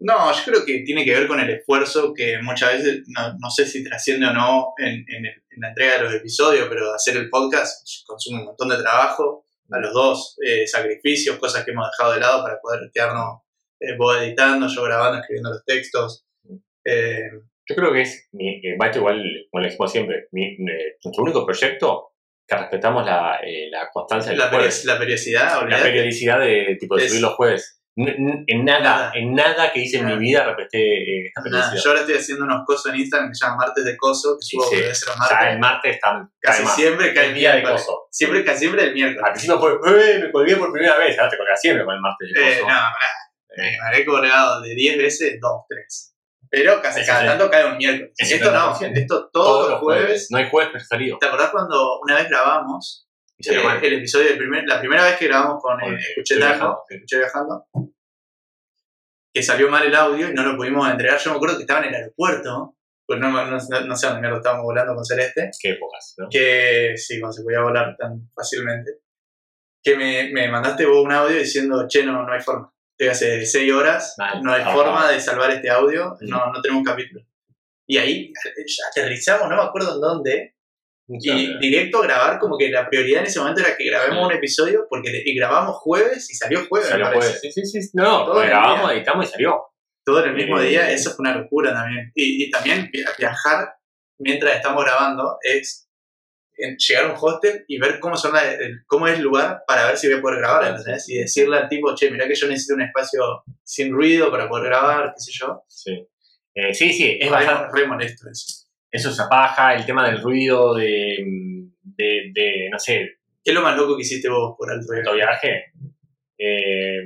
Speaker 12: No, yo creo que tiene que ver con el esfuerzo que muchas veces, no, no sé si trasciende o no en, en en la entrega de los episodios, pero hacer el podcast consume un montón de trabajo, a los dos, eh, sacrificios, cosas que hemos dejado de lado para poder quedarnos eh, vos editando, yo grabando, escribiendo los textos. Eh,
Speaker 1: Yo creo que es, mi, igual, como le decimos siempre, mi- eh, nuestro único proyecto que respetamos la, eh, la constancia de
Speaker 12: la,
Speaker 1: los jueves.
Speaker 12: la periodicidad,
Speaker 1: La periodicidad de, tipo, de
Speaker 12: Es-
Speaker 1: subir los jueves. En nada,
Speaker 12: Nada.
Speaker 1: en nada que hice en mi vida respeté eh, esta
Speaker 12: Nada, yo ahora estoy haciendo unos cosos en Instagram que se llaman martes de coso, que
Speaker 1: Sí,
Speaker 12: subo
Speaker 1: sí. O sea,
Speaker 12: martes.
Speaker 1: el martes está
Speaker 12: Casi siempre cae
Speaker 1: el día de
Speaker 12: miércoles.
Speaker 1: coso.
Speaker 12: Siempre, casi siempre el miércoles.
Speaker 1: Al principio fue, ¡eh! Me colgué por primera vez. Ahora te colgas siempre con el martes de
Speaker 12: Eh,
Speaker 1: coso.
Speaker 12: no. Eh, me habré colgado de 10 veces, 2, 3. Pero casi cada
Speaker 1: sí.
Speaker 12: tanto cae un miércoles. Esto no,
Speaker 1: 50%.
Speaker 12: esto todos, los jueves.
Speaker 1: No hay jueves salido.
Speaker 12: ¿Te acordás cuando una vez grabamos
Speaker 1: Y salió
Speaker 12: eh,
Speaker 1: mal.
Speaker 12: el episodio del primer, la primera vez que grabamos con eh,
Speaker 1: eh,
Speaker 12: Escuché Tango. Escuché Viajando, que salió mal el audio y no lo pudimos entregar. Yo me acuerdo que estaba en el aeropuerto, pues no, no, no, no sé dónde estábamos volando con Celeste.
Speaker 1: Qué épocas, ¿no?
Speaker 12: que sí, cuando se podía volar tan fácilmente, que me, me mandaste vos un audio diciendo, che, no, no hay forma. Estoy hace seis horas, no hay
Speaker 1: Ah,
Speaker 12: forma
Speaker 1: ah.
Speaker 12: de salvar este audio, no, no tenemos un capítulo. Y ahí eh, aterrizamos, no me acuerdo en dónde, y directo a grabar como que la prioridad en ese momento era que grabemos un episodio, porque y grabamos jueves y salió jueves,
Speaker 1: Salió
Speaker 12: me parece.
Speaker 1: jueves. Sí, sí, sí. No,
Speaker 12: Todo
Speaker 1: pues grabamos,
Speaker 12: día.
Speaker 1: editamos y salió.
Speaker 12: Todo en el mismo
Speaker 1: Eh,
Speaker 12: día, eso fue una locura también. Y, y también via- viajar mientras estamos grabando es en- llegar a un hostel y ver cómo, son la- el- cómo es el lugar para ver si voy a poder grabar, ¿entendés? Y decirle al tipo, che, mirá que yo necesito un espacio sin ruido para poder grabar, qué sé yo.
Speaker 1: Sí. Eh, sí, sí, es
Speaker 12: Es
Speaker 1: bastante.
Speaker 12: re molesto eso.
Speaker 1: Eso es paja, el tema del ruido, de, de, de no sé,
Speaker 12: ¿Qué es lo más loco que hiciste vos por alto viaje?
Speaker 1: alto viaje. Eh,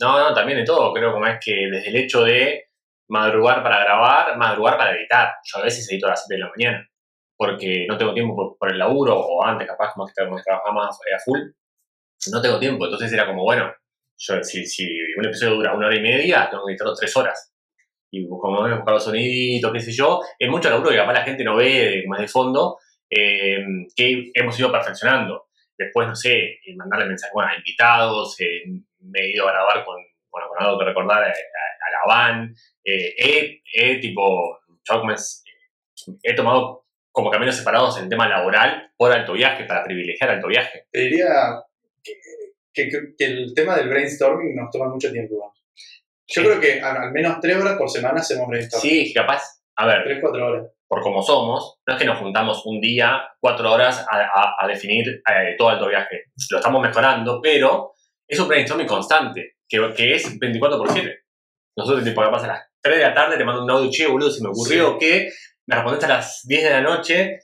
Speaker 1: no, no, también de todo. Creo como es que desde el hecho de madrugar para grabar, madrugar para editar. Yo a veces edito a las 7 de la mañana porque no tengo tiempo por, por el laburo o antes capaz más que tra- trabajaba más eh, a full. No tengo tiempo, entonces era como, bueno, yo, si, si un episodio dura una hora y media, tengo que editarlo tres horas. Y a buscar los soniditos, qué sé yo, es mucho laburo que capaz la gente no ve más de fondo, eh, que hemos ido perfeccionando. Después, no sé, eh, mandarle mensajes bueno, a invitados, eh, me he ido a grabar con, bueno, con algo que recordar a, la van. Eh, he, tipo, he tomado como caminos separados en tema laboral por alto viaje, para privilegiar alto viaje.
Speaker 12: Te diría que- que el tema del brainstorming nos toma mucho tiempo. Yo
Speaker 1: Sí.
Speaker 12: creo que al, al menos tres horas por semana hacemos brainstorming.
Speaker 1: Sí, capaz, a ver,
Speaker 12: Tres, cuatro horas.
Speaker 1: por como somos, no es que nos juntamos un día, cuatro horas a, a- a definir eh, todo alto viaje. Lo estamos mejorando, pero es un brainstorming constante, que, que es 24 por 7. Nosotros, tipo, capaz a las 3 de la tarde te mando un audio, che, boludo, se me ocurrió que me respondiste a las 10 de la noche.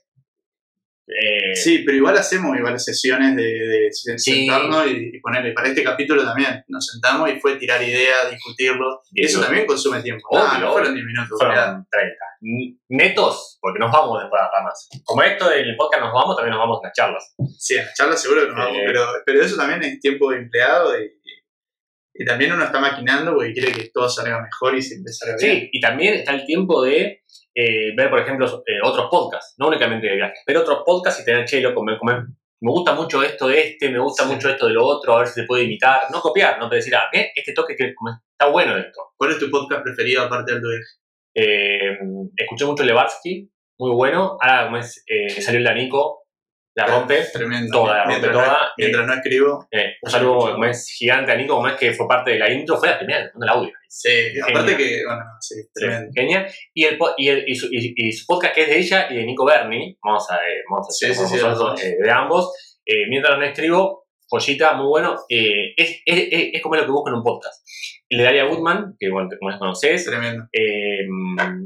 Speaker 1: Eh,
Speaker 12: Sí, pero igual hacemos igual sesiones de, de
Speaker 1: Sí.
Speaker 12: sentarnos y, y ponerle. Para este capítulo también nos sentamos y fue tirar ideas, discutirlo. Y eso también consume tiempo.
Speaker 1: Obvio,
Speaker 12: Ah, no fueron 10 minutos.
Speaker 1: fueron
Speaker 12: mirá.
Speaker 1: 30. N- Netos, porque nos vamos después a las ramas. Como esto del podcast nos vamos, también nos vamos a las charlas.
Speaker 12: Sí, en la charla seguro que nos vamos,
Speaker 1: Eh.
Speaker 12: pero, pero eso también es tiempo empleado y, y, y también uno está maquinando porque quiere que todo salga mejor y siempre salga bien.
Speaker 1: Sí, y también está el tiempo de eh, ver, por ejemplo, eh, otros podcasts, no únicamente de viajes, pero otros podcasts y tener, che, loco, me, me- gusta mucho esto de este, me gusta
Speaker 12: Sí.
Speaker 1: mucho esto de lo otro, a ver si se puede imitar, no copiar, no pero decir, ah, eh, este toque que como está bueno esto.
Speaker 12: ¿Cuál es tu podcast preferido aparte del tuyo?
Speaker 1: Eh, escuché mucho Levarsky, muy bueno, ahora como es, salió el Danico, la rompe,
Speaker 12: Tremendo.
Speaker 1: toda, la rompe
Speaker 12: mientras,
Speaker 1: toda.
Speaker 12: No, mientras no escribo.
Speaker 1: eh, un saludo como es gigante a Nico, como es que fue parte de la intro, fue la primera, el audio.
Speaker 12: Sí, aparte que, bueno, sí, tremendo.
Speaker 1: Genial. Y, el, y, el- y, su, y- y su podcast que es de ella y de Nico Berni, vamos a, eh, vamos a
Speaker 12: sí, sí,
Speaker 1: nosotros, eh, de ambos. Mientras no escribo, joyita, muy bueno. Eh, es, es, es- como lo que busco en un podcast. El de Daria Goodman, que bueno, como les conoces.
Speaker 12: Tremendo.
Speaker 1: Eh,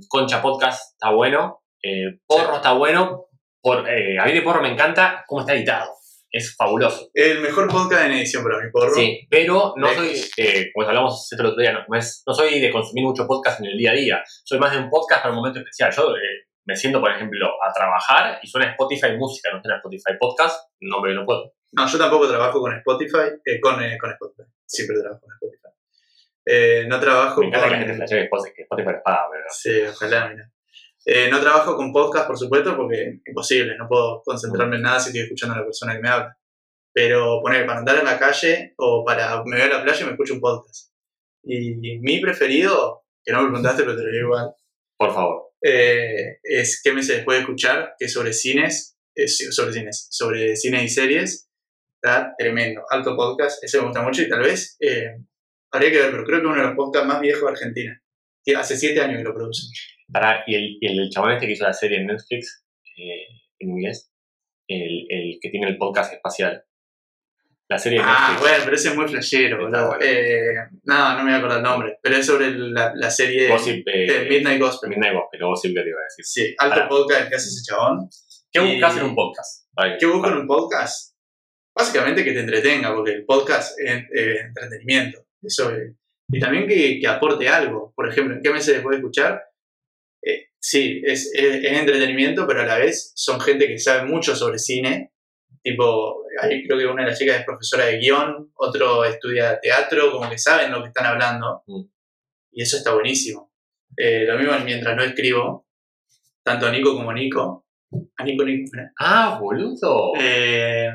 Speaker 1: Concha Podcast está bueno. Eh, Porro está bueno, por, eh, a mí de Porro me encanta cómo está editado. Es fabuloso.
Speaker 12: El mejor podcast en edición para mi porro.
Speaker 1: Sí, pero no soy, eh, como hablamos el otro día, no, no es- soy de consumir mucho podcast en el día a día. Soy más de un podcast para un momento especial. Yo eh, me siento, por ejemplo, a trabajar y suena Spotify música, no suena Spotify podcast, no me no puedo.
Speaker 12: No, yo tampoco trabajo con Spotify. eh, con, eh, con Spotify. Siempre trabajo con Spotify. Eh, no trabajo
Speaker 1: Me encanta
Speaker 12: con.
Speaker 1: que la gente flashee que Spotify, que Spotify les paga, pero
Speaker 12: Sí, ojalá, mira. Eh, no trabajo con podcast, por supuesto, porque es imposible, no puedo concentrarme en nada si estoy escuchando a la persona que me habla. Pero poner para andar en la calle o para me voy a la playa y me escucho un podcast. Y mi preferido, que no me preguntaste, pero te lo digo igual,
Speaker 1: por favor.
Speaker 12: eh, es ¿Qué me se después de escuchar? Que sobre cines, es sobre cines, sobre cines y series. Está tremendo, alto podcast, ese me gusta mucho y tal vez eh, habría que ver, pero creo que es uno de los podcasts más viejos de Argentina. Que Hace siete años que lo producen.
Speaker 1: Pará, y el, y el chabón este que hizo la serie en Netflix, eh, en inglés, el, el que tiene el podcast espacial. La serie de
Speaker 12: Ah,
Speaker 1: Netflix.
Speaker 12: bueno, pero ese es muy flashero, boludo. Eh, no, no me voy a acordar el nombre, pero es sobre la, la serie
Speaker 1: Gossip, eh,
Speaker 12: de Midnight Gospel.
Speaker 1: Midnight Gospel, o Gossip que te iba a decir.
Speaker 12: Sí, alto
Speaker 1: Pará.
Speaker 12: podcast el que hace ese chabón.
Speaker 1: ¿Qué buscas en un podcast? Vale.
Speaker 12: ¿Qué busco en un podcast? Básicamente que te entretenga, porque el podcast es eh, entretenimiento. Eso, eh, y también que, que aporte algo. Por ejemplo, ¿en qué meses puede escuchar? Sí, es, es- es entretenimiento, pero a la vez son gente que sabe mucho sobre cine. Tipo, ahí creo que una de las chicas es profesora de guion, otro estudia teatro, como que saben lo que están hablando.
Speaker 1: Mm.
Speaker 12: Y eso está buenísimo. Eh, lo mismo mientras no escribo, tanto a Nico como Nico. A Nico, Nico.
Speaker 1: Ah, boludo.
Speaker 12: Eh,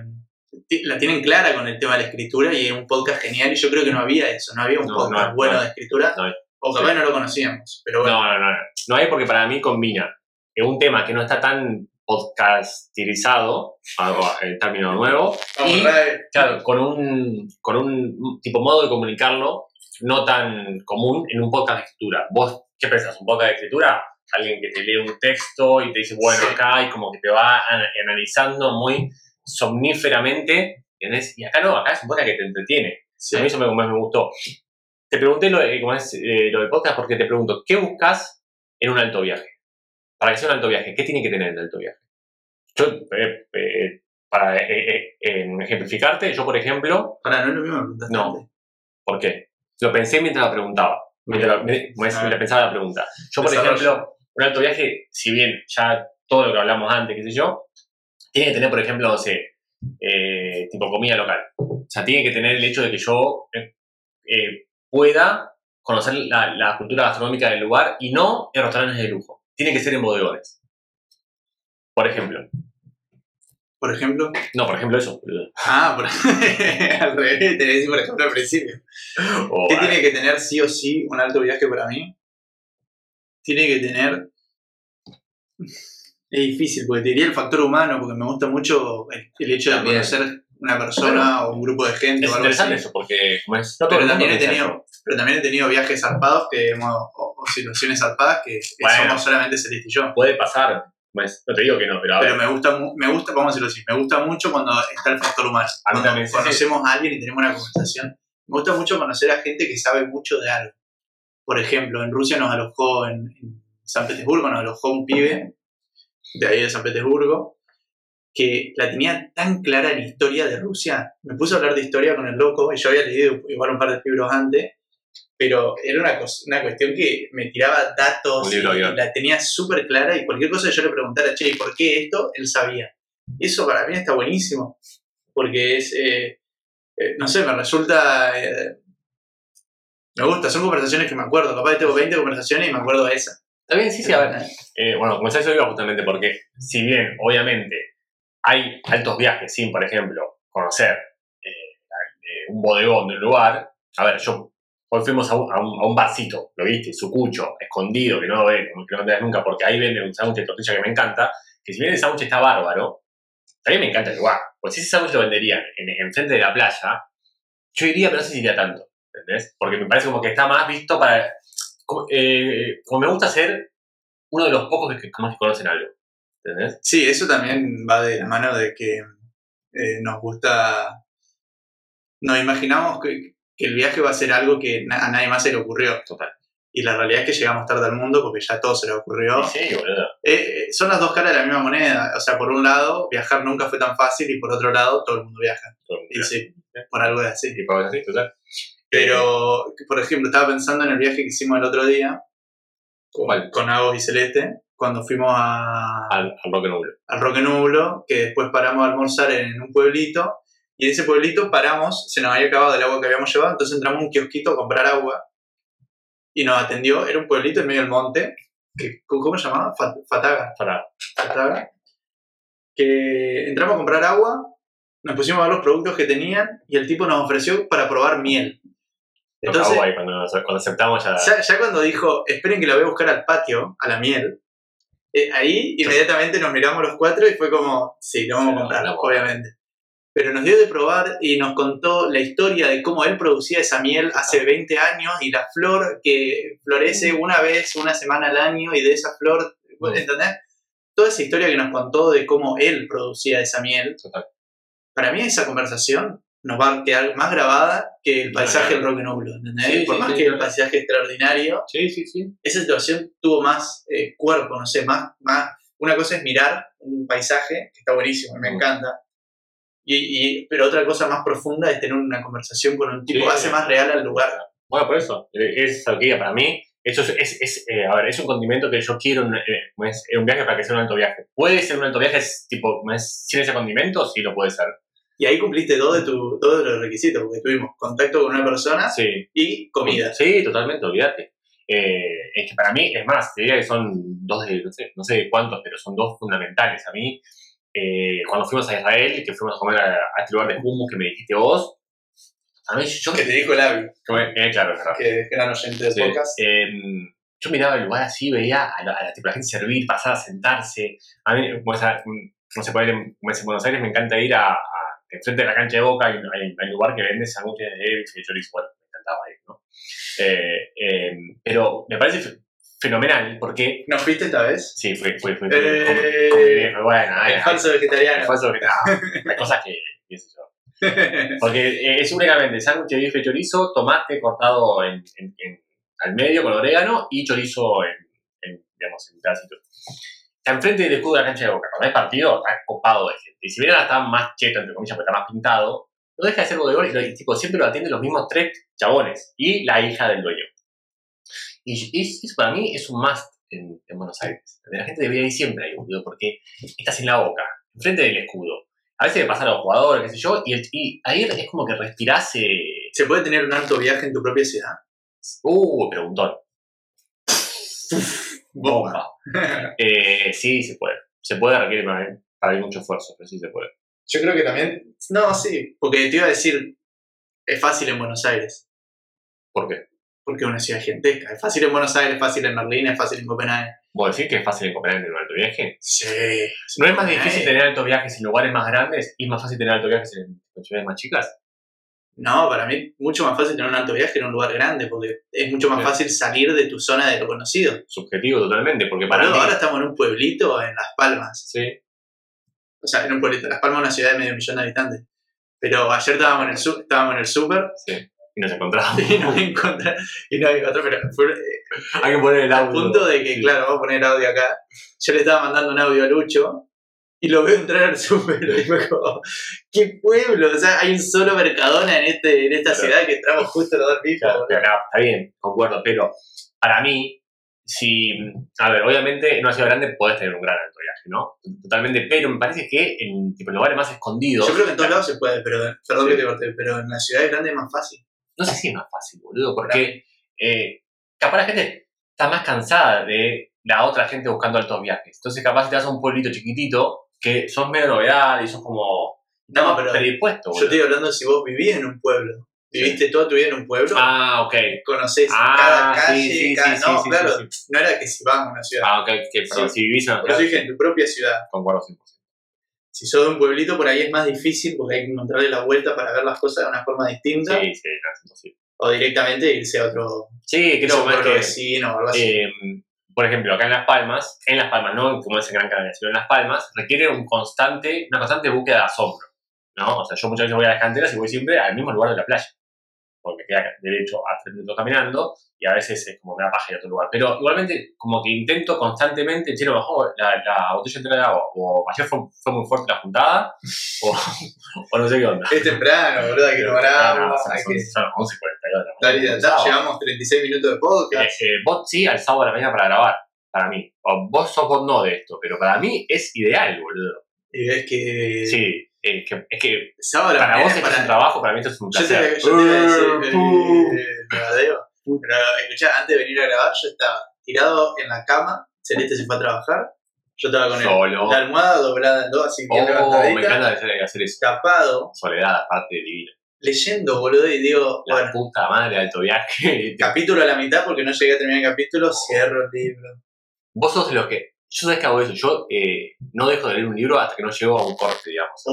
Speaker 12: la tienen clara con el tema de la escritura y es un podcast genial y yo creo que no había eso, no había un
Speaker 1: No,
Speaker 12: podcast
Speaker 1: no,
Speaker 12: bueno
Speaker 1: no.
Speaker 12: de escritura o capaz no lo conocíamos, pero bueno.
Speaker 1: No, no, no, no. Hay porque para mí combina eh, un tema que no está tan podcasterizado, algo en término nuevo, y claro, con un, con un tipo modo de comunicarlo no tan común en un podcast de escritura. ¿Vos qué pensás? ¿Un podcast de escritura? Alguien que te lee un texto y te dice, bueno, acá, y como que te va ana- analizando muy somníferamente. ¿entendés? Y acá no, acá es un podcast que te entretiene.
Speaker 12: Sí.
Speaker 1: A mí eso me, me gustó. Te pregunté lo, de- cómo es, eh, lo del podcast porque te pregunto, ¿qué buscas en un alto viaje? Para que sea un alto viaje, ¿qué tiene que tener el alto viaje? Yo, eh, eh, para eh, ejemplificarte, yo por ejemplo,
Speaker 12: Para, no es lo mismo que
Speaker 1: No. ¿por qué? Lo pensé mientras la preguntaba, mientras, la- me- mientras
Speaker 12: A ver.
Speaker 1: pensaba la pregunta. Yo, por ejemplo, un alto viaje, si bien ya todo lo que hablamos antes, qué sé yo, tiene que tener, por ejemplo, no sé, tipo comida local. O sea, tiene que tener el hecho de que yo pueda conocer la, la cultura gastronómica del lugar y no en restaurantes de lujo. Tiene que ser en bodegones. Por ejemplo.
Speaker 12: Por ejemplo.
Speaker 1: No, por ejemplo eso.
Speaker 12: Ah, por, al revés, te decís por ejemplo al principio. ¿Qué tiene que tener sí o sí un alto viaje para mí? Tiene que tener. Es difícil, porque te diría el factor humano, porque me gusta mucho el, hecho de conocer una persona o un grupo de gente
Speaker 1: Es
Speaker 12: o algo
Speaker 1: interesante
Speaker 12: así.
Speaker 1: eso, porque como es, no
Speaker 12: Pero también, he tenido, pero también he tenido viajes zarpados que hemos, o, o situaciones zarpadas que, que
Speaker 1: Bueno.
Speaker 12: somos solamente Celeste y yo.
Speaker 1: Puede pasar. Pues, no te digo que no, pero a ver.
Speaker 12: Pero me gusta, me gusta, vamos a decirlo así, me gusta mucho cuando está el factor humano.
Speaker 1: A mí sí,
Speaker 12: conocemos a alguien y tenemos una conversación. Me gusta mucho conocer a gente que sabe mucho de algo. Por ejemplo, en Rusia nos alojó, en, en San Petersburgo nos alojó un pibe de ahí de San Petersburgo que la tenía tan clara la historia de Rusia. Me puse a hablar de historia con el loco y yo había leído igual un par de libros antes, pero era una, una cuestión que me tiraba datos y, la tenía súper clara y cualquier cosa que yo le preguntara, che, ¿y ¿por qué esto? Él sabía. Eso para mí está buenísimo, porque es, eh, eh, no sé, me resulta... eh, me gusta, son conversaciones que me acuerdo, capaz tengo 20 conversaciones y me acuerdo de esa.
Speaker 1: Está bien, sí, sí, a ver. Eh, bueno, como eso iba justamente porque, si bien, obviamente, hay altos viajes sin, por ejemplo, conocer un bodegón de un lugar. A ver, yo hoy fuimos a un, a barcito, lo viste, sucucho, escondido, que no lo ves, que no te das nunca, porque ahí venden un sándwich de tortilla que me encanta, que si bien el sándwich está bárbaro, también me encanta el lugar. Pues si ese sándwich lo venderían en, en de la playa, yo iría, pero no sé si iría tanto, ¿entendés? Porque me parece como que está más visto para... Como, eh, como me gusta ser uno de los pocos que, que que conocen algo, ¿entendés?
Speaker 12: Sí, eso también va de la mano de que eh, nos gusta, nos imaginamos que, que el viaje va a ser algo que a nadie más se le ocurrió.
Speaker 1: Total.
Speaker 12: Y la realidad es que llegamos tarde al mundo porque ya todo se le ocurrió.
Speaker 1: Sí, boludo.
Speaker 12: Eh, eh, son las dos caras de la misma moneda. O sea, por un lado, viajar nunca fue tan fácil y por otro lado, todo el mundo viaja.
Speaker 1: Todo el mundo
Speaker 12: Y sí, por algo es así.
Speaker 1: Y por así, total.
Speaker 12: Pero, por ejemplo, estaba pensando en el viaje que hicimos el otro día con,
Speaker 1: ¿Cuál?
Speaker 12: con Agos y Celeste, cuando fuimos a,
Speaker 1: Al, al rock nublo.
Speaker 12: al Roque Nublo, que después paramos a almorzar en un pueblito, y en ese pueblito paramos, se nos había acabado el agua que habíamos llevado, entonces entramos a un kiosquito a comprar agua, y nos atendió, era un pueblito en medio del monte, que, ¿cómo se llamaba? Fat- Fataga. Fataga. Que entramos a comprar agua, nos pusimos a ver los productos que tenían, y el tipo nos ofreció para probar miel. Entonces,
Speaker 1: ahí cuando, cuando aceptamos ya.
Speaker 12: ya, ya cuando dijo, esperen que la voy a buscar al patio, a la miel, eh, ahí inmediatamente nos miramos los cuatro y fue como, sí, lo vamos a comprar, obviamente. Pero nos dio de probar y nos contó la historia de cómo él producía esa miel hace 20 años y la flor que florece una vez, una semana al año y de esa flor, ¿entendés? Toda esa historia que nos contó de cómo él producía esa miel,
Speaker 1: Total.
Speaker 12: para mí esa conversación nos va a quedar más grabada que el paisaje del rock nublo, ¿entendés?
Speaker 1: Sí,
Speaker 12: Por
Speaker 1: sí,
Speaker 12: más
Speaker 1: sí,
Speaker 12: que el paisaje extraordinario,
Speaker 1: Sí, sí, sí.
Speaker 12: esa situación tuvo más eh, cuerpo, no sé, más, más... Una cosa es mirar un paisaje, que está buenísimo, me
Speaker 1: Mm.
Speaker 12: encanta, y, y- pero otra cosa más profunda es tener una conversación con un tipo,
Speaker 1: Sí.
Speaker 12: hace más real al lugar.
Speaker 1: Bueno, por eso, eh, es diga, para mí, eso es, es, es, eh, a ver, es un condimento que yo quiero en, eh, es, un viaje para que sea un alto viaje. ¿Puede ser un alto viaje tipo, sin ese condimento? Sí, lo puede ser.
Speaker 12: Y ahí cumpliste dos de, tu, dos de los requisitos, porque tuvimos contacto con una persona
Speaker 1: Sí.
Speaker 12: y comida.
Speaker 1: Sí, totalmente, olvídate. Eh, es que para mí, es más, te diría que son dos de, no sé, no sé cuántos, pero son dos fundamentales. A mí, eh, cuando fuimos a Israel, que fuimos a comer a, a este lugar de hummus que me dijiste vos, a mí yo...
Speaker 12: Que te dijo el Avi,
Speaker 1: eh, claro, es verdad.
Speaker 12: que es gran oyente de podcast.
Speaker 1: em, yo miraba el lugar así, veía a la, a la- tipo, la gente servir, pasar a sentarse. A mí, mm, no sé, ahí en, en Buenos Aires me encanta ir a, a- enfrente de la cancha de Boca, hay, un- hay un- hay un lugar que vende sándwiches de chorizo, bueno, me encantaba ir, ¿no? Eh, em, pero me parece fenomenal porque...
Speaker 12: ¿Nos fuiste esta vez?
Speaker 1: Sí, fui, fui, fui.
Speaker 12: Eh,
Speaker 1: con, con mi viejo, bueno,
Speaker 12: el falso vegetariano.
Speaker 1: el falso vegetariano. Hay cosas que, qué sé yo. Porque eh, es únicamente sándwich de bife chorizo, tomate cortado en, en- en- al medio con orégano y chorizo en, digamos, en pedacitos. Está enfrente del escudo de la cancha de Boca. Cuando hay partido, está copado de gente. Y si bien ahora está más cheto, entre comillas, porque está más pintado, no deja de ser bodegón y, tipo, siempre lo atienden los mismos tres chabones y la hija del dueño. Y, y eso para mí es un must en, en Buenos Aires. La gente debería ir siempre ahí, boludo, porque estás en la boca, enfrente del escudo. A veces me pasa a los jugadores, qué sé yo, y, el- y ahí es como que respirás. eh,
Speaker 12: ¿Se puede tener un alto viaje en tu propia ciudad?
Speaker 1: Uh, preguntón. Bomba. Eh, sí, se puede. Se puede, requiere para para mucho esfuerzo, pero sí se puede.
Speaker 12: Yo creo que también... No, sí, porque te iba a decir, es fácil en Buenos Aires.
Speaker 1: ¿Por qué?
Speaker 12: Porque es una ciudad gigantesca. Es fácil en Buenos Aires, es fácil en Berlín, es fácil en Copenhague.
Speaker 1: ¿Vos decís que es fácil en Copenhague tener un alto viaje?
Speaker 12: Sí.
Speaker 1: ¿No es más difícil tener altos viajes en lugares más grandes y más fácil tener altos viajes en, ciudades más chicas?
Speaker 12: No, para mí es mucho más fácil tener un alto viaje en un lugar grande, porque es mucho más
Speaker 1: Sí.
Speaker 12: fácil salir de tu zona de lo conocido.
Speaker 1: Subjetivo totalmente, porque para
Speaker 12: Boludo,
Speaker 1: mí...
Speaker 12: ahora estamos en un pueblito en Las Palmas.
Speaker 1: Sí.
Speaker 12: O sea, en un pueblito. Las Palmas es una ciudad de medio millón de habitantes. Pero ayer estábamos en el, estábamos en el súper
Speaker 1: Sí. Y nos encontramos.
Speaker 12: y nos encontramos. Y nos encontramos, pero fue, eh,
Speaker 1: Hay que poner el
Speaker 12: al
Speaker 1: audio.
Speaker 12: punto de que,
Speaker 1: Sí.
Speaker 12: claro, vamos a poner el audio acá. Yo le estaba mandando un audio a Lucho y lo veo entrar al súper y fue como, ¡qué pueblo! O sea, hay un solo Mercadona en, este, en esta ciudad que entramos justo los dos mismos.
Speaker 1: Claro, pero no, está bien, concuerdo, pero para mí, si, a ver, obviamente en una ciudad grande podés tener un gran alto viaje, ¿no? Totalmente, pero me parece que en, tipo, lugares más escondidos,
Speaker 12: Yo creo que en todos lados se puede, pero perdón
Speaker 1: Sí.
Speaker 12: que te corté, pero en las ciudades grandes es más fácil.
Speaker 1: No sé si es más fácil, boludo, porque eh, capaz la gente está más cansada de la otra gente buscando altos viajes. Entonces capaz te vas a un pueblito chiquitito que sos medio novedad y sos como...
Speaker 12: No, pero
Speaker 1: predispuesto,
Speaker 12: yo
Speaker 1: boludo.
Speaker 12: estoy hablando si vos vivís en un pueblo. ¿Viviste toda tu vida en un pueblo?
Speaker 1: Ah, ok.
Speaker 12: ¿Conocés
Speaker 1: Ah,
Speaker 12: cada
Speaker 1: sí,
Speaker 12: calle?
Speaker 1: sí,
Speaker 12: cada...
Speaker 1: sí,
Speaker 12: no,
Speaker 1: sí, sí,
Speaker 12: claro,
Speaker 1: sí,
Speaker 12: no era que si vas a una ciudad.
Speaker 1: Ah, ok, que, perdón,
Speaker 12: Sí.
Speaker 1: si vivís en una ciudad,
Speaker 12: dije en tu propia ciudad.
Speaker 1: concuerdo 100%.
Speaker 12: Si sos de un pueblito, por ahí es más difícil porque hay que encontrarle la vuelta para ver las cosas de una forma distinta.
Speaker 1: Sí, sí, no, es imposible.
Speaker 12: O directamente irse a otro
Speaker 1: Sí,
Speaker 12: a
Speaker 1: creo que...
Speaker 12: vecino o algo así.
Speaker 1: Eh, por ejemplo, acá en Las Palmas, en Las Palmas, no como es en Gran Canaria, sino en Las Palmas, requiere un constante, una constante búsqueda de asombro. ¿no? O sea, yo muchas veces voy a las canteras y voy siempre al mismo lugar de la playa. Porque me queda derecho a tres minutos caminando, y a veces es como me da paja ir a otro lugar. Pero igualmente, como que intento constantemente, chino, bajó la, la botella entera de agua, o ayer fue, fue muy fuerte la juntada, o, o no sé qué onda.
Speaker 12: Es temprano, boludo, hay que tomar agua.
Speaker 1: son, 11.42.
Speaker 12: estar hidratado. Llevamos 36 minutos de podcast.
Speaker 1: Eh, eh, bot sí al sábado de la mañana para grabar, para mí. O vos sos bot no de esto, pero para mí es ideal, boludo.
Speaker 12: Y ves que.
Speaker 1: Sí, eh, que- es que
Speaker 12: Sábado
Speaker 1: para
Speaker 12: mañana
Speaker 1: vos
Speaker 12: es para-
Speaker 1: un trabajo, para mí esto es un
Speaker 12: Yo te,
Speaker 1: placer.
Speaker 12: yo te iba a decir,
Speaker 1: Uh,
Speaker 12: eh,
Speaker 1: uh.
Speaker 12: eh, me badeo. Pero escuchá, antes de venir a grabar, yo estaba tirado en la cama, Celeste se fue a trabajar, yo estaba con el-
Speaker 1: Solo.
Speaker 12: la almohada doblada en dos, así bien
Speaker 1: Oh, me
Speaker 12: levantadita,
Speaker 1: encanta hacer, hacer eso.
Speaker 12: tapado,
Speaker 1: Soledad, aparte divina.
Speaker 12: leyendo, boludo, y digo,
Speaker 1: La
Speaker 12: bueno,
Speaker 1: puta madre, alto viaje.
Speaker 12: capítulo a la mitad porque no llegué a terminar el capítulo, cierro el libro.
Speaker 1: Vos sos de los que. Yo sabes que hago eso. Yo eh, no dejo de leer un libro hasta que no llego a un corte, digamos.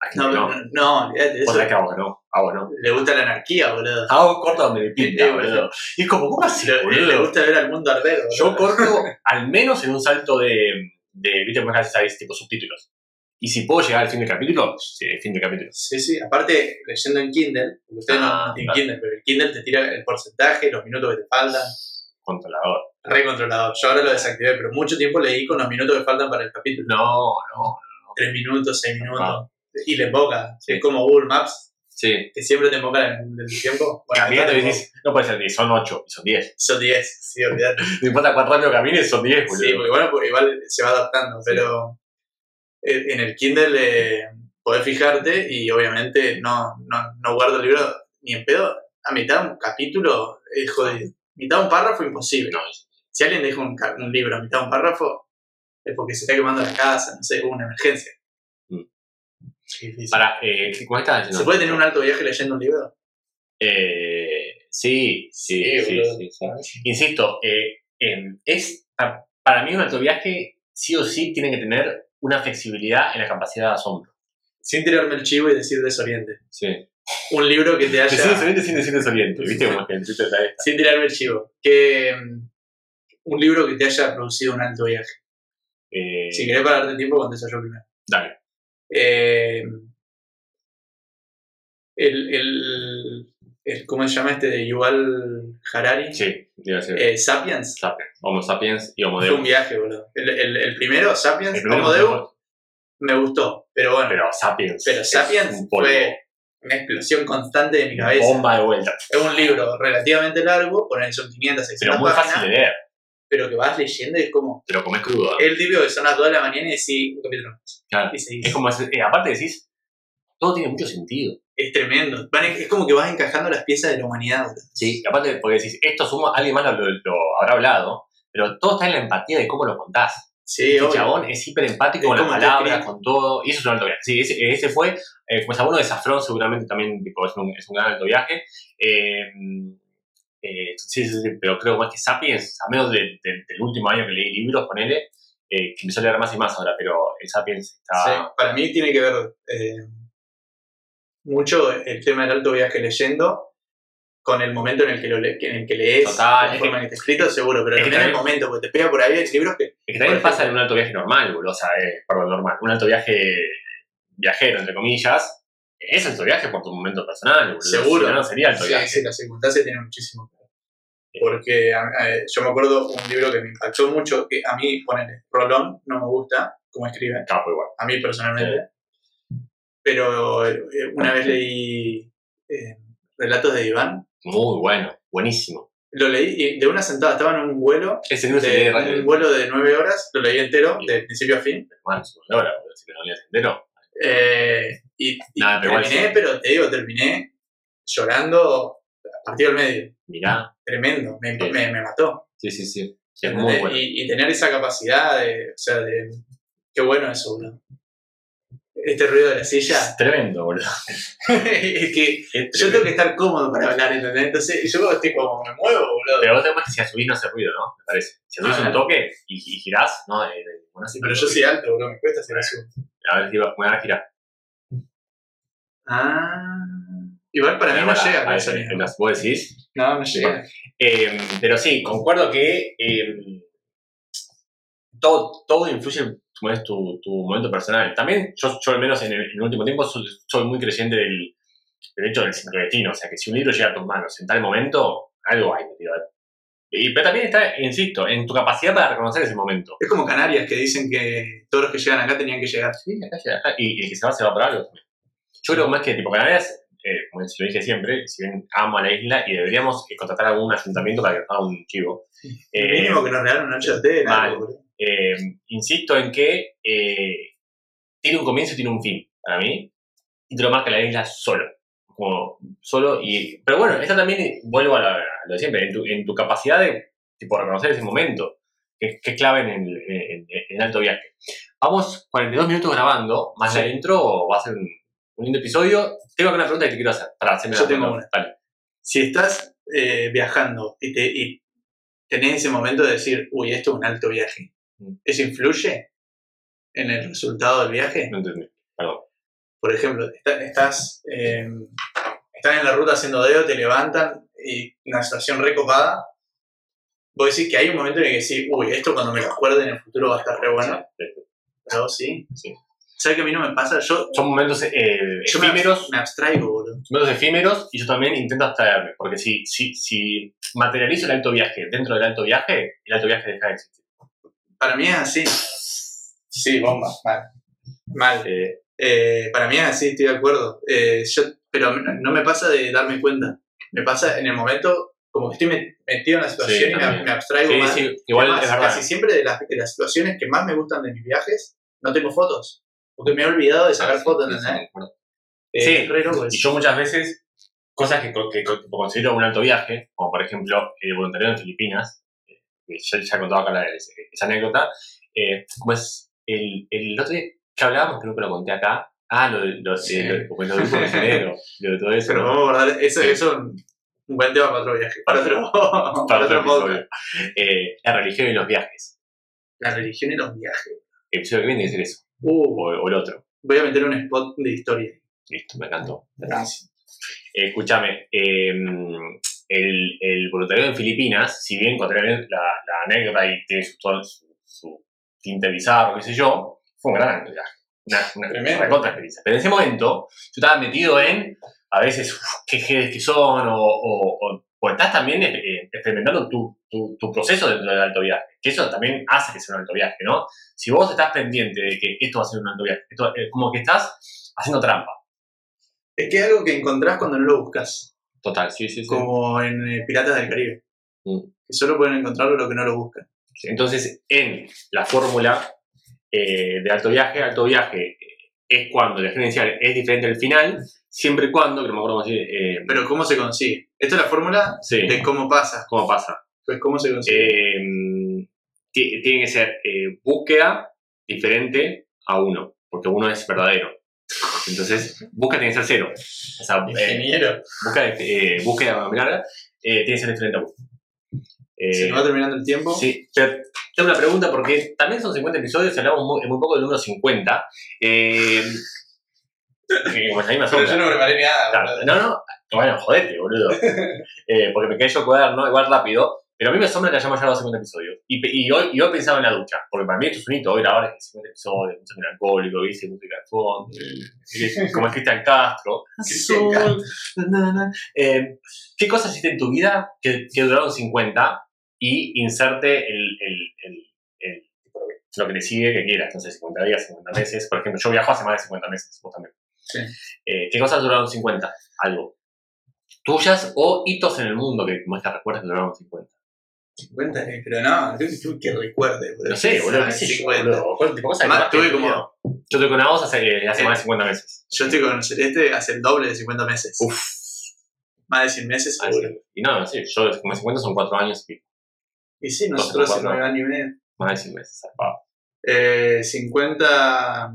Speaker 1: Hay
Speaker 12: No, no, no, no, eso
Speaker 1: que hago no. Hago no.
Speaker 12: le gusta la anarquía, boludo.
Speaker 1: Hago un corte donde me pinta,
Speaker 12: Eh,
Speaker 1: boludo. Y es como, ¿cómo así,
Speaker 12: Le, le
Speaker 1: boludo?
Speaker 12: gusta ver al mundo arder, boludo.
Speaker 1: Yo corto al menos en un salto de. de ¿Viste cómo es que sabéis? Tipo subtítulos. Y si puedo llegar al fin del capítulo, sí, fin del capítulo.
Speaker 12: Sí, sí, aparte leyendo en Kindle, porque ustedes no-
Speaker 1: Ah,
Speaker 12: no, tienen
Speaker 1: claro.
Speaker 12: Kindle, pero el Kindle te tira el porcentaje, los minutos que te faltan,
Speaker 1: Controlador.
Speaker 12: re controlado. Yo ahora lo desactivé, pero mucho tiempo leí con los minutos que faltan para el capítulo.
Speaker 1: No, no.
Speaker 12: Tres minutos, seis minutos. Y le invoca.
Speaker 1: Sí.
Speaker 12: Es como Google Maps,
Speaker 1: Sí.
Speaker 12: que siempre te invoca el, el tiempo. Bueno,
Speaker 1: Caminando y decís, no puede ser 10, son 8, y son 10.
Speaker 12: invoca- Son 10, sí, olvidate.
Speaker 1: No importa cuánto rápido camines, son 10, boludo.
Speaker 12: Sí, porque bueno, porque igual se va adaptando, pero en en el Kindle eh, podés fijarte y obviamente no, no, no guardo el libro ni en pedo. A mitad de un capítulo es jodido. Mitad de un párrafo imposible.
Speaker 1: No,
Speaker 12: Si alguien deja un, un libro a mitad de un párrafo es porque se está quemando la casa, no sé, hubo una emergencia.
Speaker 1: Mm. Para, eh, ¿cómo estás diciendo?
Speaker 12: ¿Se puede tener un alto viaje leyendo un libro?
Speaker 1: Eh, sí, sí,
Speaker 12: Sí.
Speaker 1: Insisto, eh, es, pa- para mí un alto viaje sí o sí tiene que tener una flexibilidad en la capacidad de asombro.
Speaker 12: Sin tirarme el chivo y decir desoriente.
Speaker 1: Sí.
Speaker 12: Un libro que te haya...
Speaker 1: Decir desoriente sin decir desoriente, ¿viste? Como que
Speaker 12: sin tirarme el chivo. Que, mm, un libro que te haya producido un alto viaje.
Speaker 1: Eh,
Speaker 12: Si querés pararte tiempo, contesto yo primero.
Speaker 1: Dale.
Speaker 12: Eh, el, el, el- ¿Cómo se llama este? De Yuval Harari.
Speaker 1: Sí, iba a.
Speaker 12: Eh, Sapiens.
Speaker 1: Sapiens. Homo sapiens y Homo
Speaker 12: Fue un
Speaker 1: Deus.
Speaker 12: viaje, boludo. El, el, primero, Sapiens,
Speaker 1: primero
Speaker 12: Homo Deus, me gustó. Pero bueno, pero,
Speaker 1: Pero Sapiens. es
Speaker 12: Sapiens
Speaker 1: un
Speaker 12: fue una explosión constante de mi cabeza.
Speaker 1: Bomba de vuelta.
Speaker 12: Es un libro relativamente largo, por son 500, 600
Speaker 1: Pero muy
Speaker 12: páginas,
Speaker 1: fácil de leer.
Speaker 12: pero que vas leyendo y es como...
Speaker 1: Te lo comes crudo.
Speaker 12: El típico que son las 2 de la mañana y decís, un capítulo más.
Speaker 1: Claro.
Speaker 12: Y seguís.
Speaker 1: Es como, eh, aparte decís, todo tiene mucho sentido.
Speaker 12: Es tremendo. Es como que vas encajando las piezas de la humanidad.
Speaker 1: Sí, y aparte porque decís, esto sumo, alguien más lo, lo- lo habrá hablado, pero todo está en la empatía de cómo lo contás.
Speaker 12: Sí,
Speaker 1: Este chabón es hiper empático
Speaker 12: Es
Speaker 1: con las palabras, con todo, y eso es un alto viaje. Sí, ese, ese fue, eh, pues a uno de Safrón seguramente también tipo, es, un, es un gran alto viaje. Eh, eh, sí, sí, sí, pero creo más que Sapiens, a menos de- de- del último año que leí libros, ponele, eh, que empezó a leer más y más ahora, pero el Sapiens está...
Speaker 12: Sí, para mí tiene que ver eh, mucho el tema del alto viaje leyendo con el momento en el que, lo le- en el que lees,
Speaker 1: Total, es
Speaker 12: en que está escrito, seguro, pero
Speaker 1: es que
Speaker 12: también el
Speaker 1: también-
Speaker 12: momento, porque te pega por ahí, hay libros que...
Speaker 1: Es que también pasa en un alto viaje normal, boludo, o sea, eh, perdón, normal, un alto viaje viajero, entre comillas, es alto viaje por tu momento personal, boludo.
Speaker 12: Seguro.
Speaker 1: Si no, no sería alto
Speaker 12: Sí,
Speaker 1: viaje.
Speaker 12: sí, las circunstancias tienen muchísimo que. Porque a- a- yo me acuerdo un libro que me impactó mucho, que a mí, ponele, Rolón no me gusta cómo escribe,
Speaker 1: Capo igual.
Speaker 12: a mí personalmente, pero eh, una vez leí eh, Relatos de Iván,
Speaker 1: Muy bueno, buenísimo.
Speaker 12: lo leí de una sentada, estaba en un vuelo,
Speaker 1: Ese libro se lee
Speaker 12: de,
Speaker 1: rápido.
Speaker 12: un vuelo de nueve horas, lo leí entero, de principio a fin,
Speaker 1: Bueno, es una hora, boludo, si lo lees entero.
Speaker 12: eh, y, y
Speaker 1: Nada, pero igual
Speaker 12: terminé,
Speaker 1: sí.
Speaker 12: pero te digo, terminé llorando a partir del medio,
Speaker 1: Mirá,
Speaker 12: tremendo, me,
Speaker 1: Sí.
Speaker 12: me, me mató.
Speaker 1: sí, sí, sí. Es muy bueno.
Speaker 12: y, y tener esa capacidad de, o sea, de, qué bueno eso, boludo. Este ruido de la silla,
Speaker 1: Es tremendo, boludo.
Speaker 12: es que
Speaker 1: Es
Speaker 12: yo tengo que estar cómodo para hablar, ¿entendés? Entonces yo estoy como, me muevo, boludo.
Speaker 1: Pero vos tenés que si subís no hace ruido, ¿no? Me parece. Si subís
Speaker 12: Ah,
Speaker 1: un toque y, y girás, ¿no? Eh, bueno,
Speaker 12: Pero yo soy alto, boludo, me cuesta hacer eso.
Speaker 1: A ver si va- me van a girar.
Speaker 12: Ah. Igual para mí no llega
Speaker 1: a las- Vos decís.
Speaker 12: No, no llega.
Speaker 1: Eh, pero sí, concuerdo que eh, todo, todo influye como es tu, tu momento personal. También yo, yo al menos en el, en el último tiempo soy, soy muy creyente del, el hecho del sincrodestino. O sea, que si un libro llega a tus manos en tal momento, algo hay metido. Y, pero también está, insisto, en tu capacidad para reconocer ese momento.
Speaker 12: Es como Canarias, que dicen que todos los que llegan acá tenían que llegar.
Speaker 1: Sí, acá llega, acá. Y, y el que se va, se va por algo también. Yo creo más que tipo Canarias, eh, como lo dije siempre, si bien amo a la isla y deberíamos eh, contratar algún ayuntamiento para que nos haga un chivo. Eh,
Speaker 12: Mínimo que nos regalen una noche de hotel.
Speaker 1: Eh, insisto en que eh, tiene un comienzo y tiene un fin, para mí, y te lo marca la isla solo. Como solo y. Pero bueno, esta también vuelvo a, la- a lo de siempre, en tu, en tu capacidad de tipo, reconocer ese momento, que, que es clave en el, en- en el alto viaje. Vamos 42 minutos grabando, más la intro, va a ser un, un lindo episodio. Tengo una pregunta que te quiero hacer para hacerme
Speaker 12: Yo
Speaker 1: la
Speaker 12: tengo. Si estás eh, viajando y, te, y tenés ese momento de decir, uy, esto es un alto viaje. ¿Eso influye en el resultado del viaje?
Speaker 1: No entendí, perdón.
Speaker 12: Por ejemplo, está- estás, eh, estás en la ruta haciendo dedo, te levantan y una situación recopada. Vos decís que hay un momento en el que decís, uy, esto cuando me lo acuerde en el futuro va a estar re bueno. Pero sí.
Speaker 1: Sí.
Speaker 12: ¿Sabes que a mí no me pasa? Yo,
Speaker 1: Son momentos eh,
Speaker 12: yo
Speaker 1: efímeros.
Speaker 12: me abstraigo, boludo.
Speaker 1: momentos efímeros y yo también intento abstraerme, porque si, si, si materializo el alto viaje dentro del alto viaje, el alto viaje deja de existir.
Speaker 12: Para mí es así. Sí, bomba, mal. Mal.
Speaker 1: Eh,
Speaker 12: Eh, para mí es así, estoy de acuerdo. Eh, yo, pero no me pasa de darme cuenta. Me pasa en el momento, como que estoy met- metido en la situación
Speaker 1: Sí,
Speaker 12: y me, me abstraigo
Speaker 1: sí,
Speaker 12: más.
Speaker 1: sí, igual
Speaker 12: Además,
Speaker 1: es verdad.
Speaker 12: Casi siempre de las, de las situaciones que más me gustan de mis viajes, no tengo fotos. Porque me he olvidado de sacar
Speaker 1: Ah,
Speaker 12: fotos,
Speaker 1: sí,
Speaker 12: ¿entendés?
Speaker 1: sí,
Speaker 12: loco
Speaker 1: Y yo muchas veces, cosas que, que tipo, considero un alto viaje, como por ejemplo el voluntariado en Filipinas, que ya, ya he contado acá la- esa, anécdota, eh, como es el, el otro día que hablábamos, creo que lo conté acá, ah, lo de lo,
Speaker 12: Sí.
Speaker 1: lo, de- lo de todo eso.
Speaker 12: Pero vamos a guardar eso,
Speaker 1: Sí.
Speaker 12: eso es un buen tema para otro viaje. Para otro,
Speaker 1: Para
Speaker 12: para
Speaker 1: otro
Speaker 12: otro.
Speaker 1: Eh, la religión y los viajes.
Speaker 12: La religión y los viajes.
Speaker 1: El episodio que viene que ser eso,
Speaker 12: Uh,
Speaker 1: o, o el otro.
Speaker 12: voy a meter un spot de historia.
Speaker 1: Listo, me encantó.
Speaker 12: Gracias.
Speaker 1: Eh, escúchame, eh, el, el voluntariado en Filipinas, si bien conté la, la anécdota y tiene su, su, su tinte bizarro, qué sé yo, fue un gran viaje. Una, una
Speaker 12: Tremendo.
Speaker 1: recontra experiencia. Pero en ese momento, yo estaba metido en, a veces, uf, qué jedes que son, o, o, o- o estás también eh, experimentando tu, tu, tu proceso dentro del alto viaje. Que eso también hace que sea un alto viaje, ¿no? Si vos estás pendiente de que esto va a ser un alto viaje, esto, eh, como que estás haciendo trampa.
Speaker 12: Es que es algo que encontrás cuando no lo buscas.
Speaker 1: Total, sí, sí, sí.
Speaker 12: Como en eh, Piratas del Caribe.
Speaker 1: Mm.
Speaker 12: Que solo pueden encontrarlo lo que no lo buscan.
Speaker 1: Entonces, en la fórmula eh, de alto viaje, alto viaje eh, es cuando la inicial es diferente al final, siempre y cuando, que no me acuerdo cómo decir, eh,
Speaker 12: Pero ¿cómo se consigue? Esta es la fórmula
Speaker 1: sí,
Speaker 12: de cómo pasa.
Speaker 1: cómo pasa.
Speaker 12: Pues ¿cómo se consigue?
Speaker 1: Eh, ti- tiene que ser eh, búsqueda diferente a uno, porque uno es verdadero. Entonces, búsqueda tiene que ser cero. O sea, eh,
Speaker 12: Ingeniero.
Speaker 1: búsqueda, eh, búsqueda larga eh, tiene que ser diferente a uno. Eh,
Speaker 12: Se nos va terminando el tiempo.
Speaker 1: Sí, pero tengo una pregunta porque también son 50 episodios hablamos muy, muy poco del número 50. Eh, que como la misma
Speaker 12: Pero
Speaker 1: sombra.
Speaker 12: yo no preparé nada.
Speaker 1: Claro, no, no, bueno, jodete, boludo. Eh, porque me cae yo cuaderno igual rápido. Pero a mí me asombra que hayamos llegado a 50 episodios. Y, hoy, y hoy pensaba en la ducha. Porque para mí esto es un hito. Hoy grabar es 50 episodios, mucho melancólico, viste, música de fondo. eh, como es Cristian Castro. Na, na. Eh, ¿Qué cosas hiciste en tu vida que, que duraron 50 y inserte el, el, el, el- lo que le sigue que quieras? No sé, 50 días, 50 meses. Por ejemplo, yo viajo hace más de 50 meses, vos también.
Speaker 12: Sí.
Speaker 1: Eh, ¿Qué cosas duraron 50? Algo. Tuyas o hitos en el mundo que más te recuerdas que duraron 50.
Speaker 12: 50, eh, pero no, tú que recuerde.
Speaker 1: No sé, boludo, qué
Speaker 12: Ah,
Speaker 1: sé yo,
Speaker 12: 50.
Speaker 1: boludo. ¿Cuál tipo de cosas que
Speaker 12: Además,
Speaker 1: más te
Speaker 12: tuve como.
Speaker 1: Yo estoy con voz hace, hace
Speaker 12: Eh.
Speaker 1: más de 50 meses.
Speaker 12: Yo estoy con Celeste hace el doble de 50 meses.
Speaker 1: Uf.
Speaker 12: Más de 100 meses
Speaker 1: Ah,
Speaker 12: seguro.
Speaker 1: sí. Y no, sí, yo como 50 son 4 años y
Speaker 12: Y sí, nosotros hace
Speaker 1: Cuatro.
Speaker 12: 9 años y medio.
Speaker 1: más de 100 meses. zarpado.
Speaker 12: Eh, 50.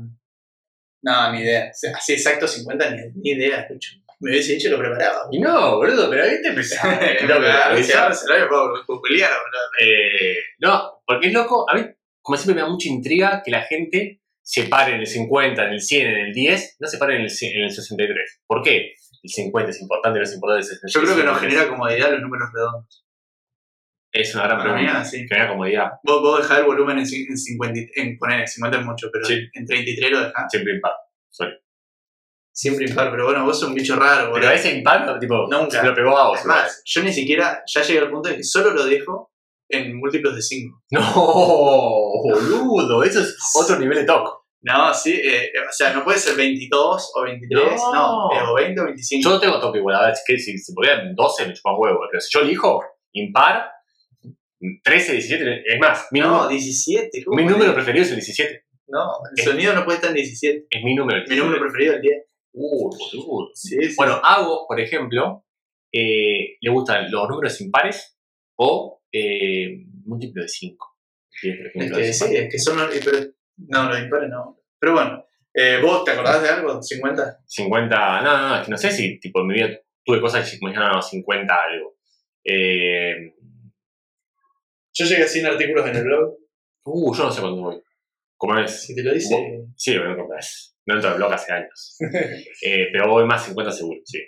Speaker 12: No, ni idea. Así exacto 50, ni, ni idea, Lucho. Me hubiese dicho lo preparaba.
Speaker 1: Y no, boludo, pero ahí te empezaba.
Speaker 12: Googlear, boludo.
Speaker 1: Eh, no, porque es loco. A mí, como siempre, me da mucha intriga que la gente se pare en el 50, en el 100, en el 10, no se pare en el, c- en el 63. ¿Por qué? El 50 es importante, no es importante el 63.
Speaker 12: Yo creo que nos genera comodidad los números redondos.
Speaker 1: Es una gran pregunta.
Speaker 12: sí.
Speaker 1: Genera comodidad,
Speaker 12: Vos, vos dejás el volumen en, en 50, y- en poner 50 es mucho, pero
Speaker 1: Sí.
Speaker 12: en 33 lo dejás.
Speaker 1: siempre impar. Sorry.
Speaker 12: Siempre impar, pero bueno, vos sos un bicho raro,
Speaker 1: Pero
Speaker 12: boludo.
Speaker 1: ese impacto, tipo,
Speaker 12: Nunca.
Speaker 1: me lo pegó a vos.
Speaker 12: Es más, yo ni siquiera, ya llegué al punto de que solo lo dejo en múltiplos de 5.
Speaker 1: No, boludo, eso es otro nivel de toque.
Speaker 12: No, sí, eh, o sea, no puede ser 22 o 23, no,
Speaker 1: No.
Speaker 12: o 20 o 25.
Speaker 1: Yo no tengo toque igual, a ver, es que si se podía en 12 me chupa huevo, pero si yo elijo impar, 13, 17, es más, mi,
Speaker 12: no,
Speaker 1: número,
Speaker 12: 17. ¿cómo
Speaker 1: mi número preferido es el 17.
Speaker 12: No, el
Speaker 1: Es-
Speaker 12: sonido no puede estar en 17.
Speaker 1: Es mi número. el
Speaker 12: Mi número
Speaker 1: 17.
Speaker 12: preferido es el 10.
Speaker 1: Uh, boludo.
Speaker 12: Sí, sí.
Speaker 1: Bueno, Hago, por ejemplo, eh, le gustan los números impares o eh, múltiplo de 5. por
Speaker 12: es
Speaker 1: ejemplo,
Speaker 12: que
Speaker 1: de
Speaker 12: sí,
Speaker 1: 50.
Speaker 12: es que son pero, no, los impares no. Pero bueno, eh, ¿vos te acordás de algo? ¿50?
Speaker 1: 50, no, no, no, es que no sé si tipo en mi vida tuve cosas que me dijeron no, 50 algo. Eh,
Speaker 12: Yo llegué a 100 artículos en el blog.
Speaker 1: uh, yo no sé cuándo voy. ¿Cómo es?
Speaker 12: Si te lo dice.
Speaker 1: Vos- Sí, pero no compras. No entro al blog hace años. Eh, pero voy más 50 seguro, sí.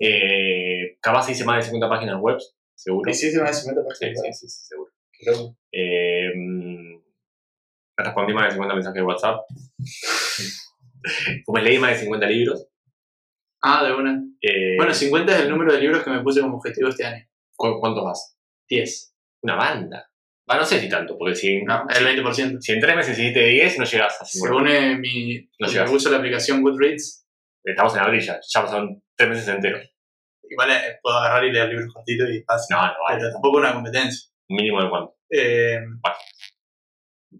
Speaker 1: Eh, capaz hice más de 50 páginas web, seguro.
Speaker 12: ¿Hiciste más de 50
Speaker 1: Sí,
Speaker 12: páginas?
Speaker 1: sí, sí, sí, seguro.
Speaker 12: Creo.
Speaker 1: Eh, respondí más de 50 mensajes de WhatsApp. Como leí más de 50 libros.
Speaker 12: Ah, de una.
Speaker 1: Eh,
Speaker 12: Bueno, 50 es el número de libros que me puse como objetivo este año.
Speaker 1: ¿cu- ¿Cuántos vas?
Speaker 12: 10.
Speaker 1: Una banda. Ah, no sé si tanto, porque si,
Speaker 12: No, el 20%.
Speaker 1: si en tres meses hiciste 10, no llegas a 50.
Speaker 12: Según eh, mi.
Speaker 1: No llegas.
Speaker 12: uso la aplicación Goodreads,
Speaker 1: Estamos en abril ya, ya pasaron tres meses enteros.
Speaker 12: igual eh, puedo agarrar y leer libros cortitos y fácil.
Speaker 1: No, no vale.
Speaker 12: Pero tampoco una competencia.
Speaker 1: ¿Un mínimo de cuánto?
Speaker 12: Eh,
Speaker 1: Páginas.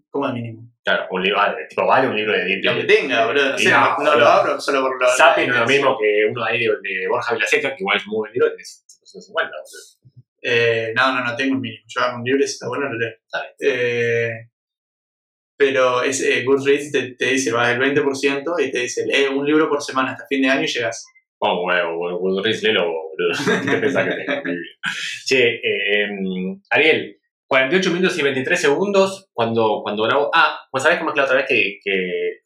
Speaker 12: ¿Cómo al mínimo?
Speaker 1: Claro, un libro, vale, tipo, vale un libro de 10
Speaker 12: Lo que tenga, boludo. No sé,
Speaker 1: no,
Speaker 12: no, no lo abro solo por lo.
Speaker 1: Sapi no es lo mismo que uno ahí de, de Borja Vilaseca, que igual es muy buen libro, es 150. boludo.
Speaker 12: Eh, no, no, no tengo un mínimo. Yo hago un libro y si está bueno lo leo.
Speaker 1: Está bien.
Speaker 12: Eh, pero es, eh, Goodreads te, te dice, vas el 20% y te dice, lee un libro por semana hasta fin de año y llegas.
Speaker 1: Vamos, huevo, Riz, léelo, boludo. ¿Qué pensás que tengo? Che, eh, Ariel, 48 minutos y 23 segundos cuando, cuando grabo. Ah, pues sabés cómo es que la otra vez que, que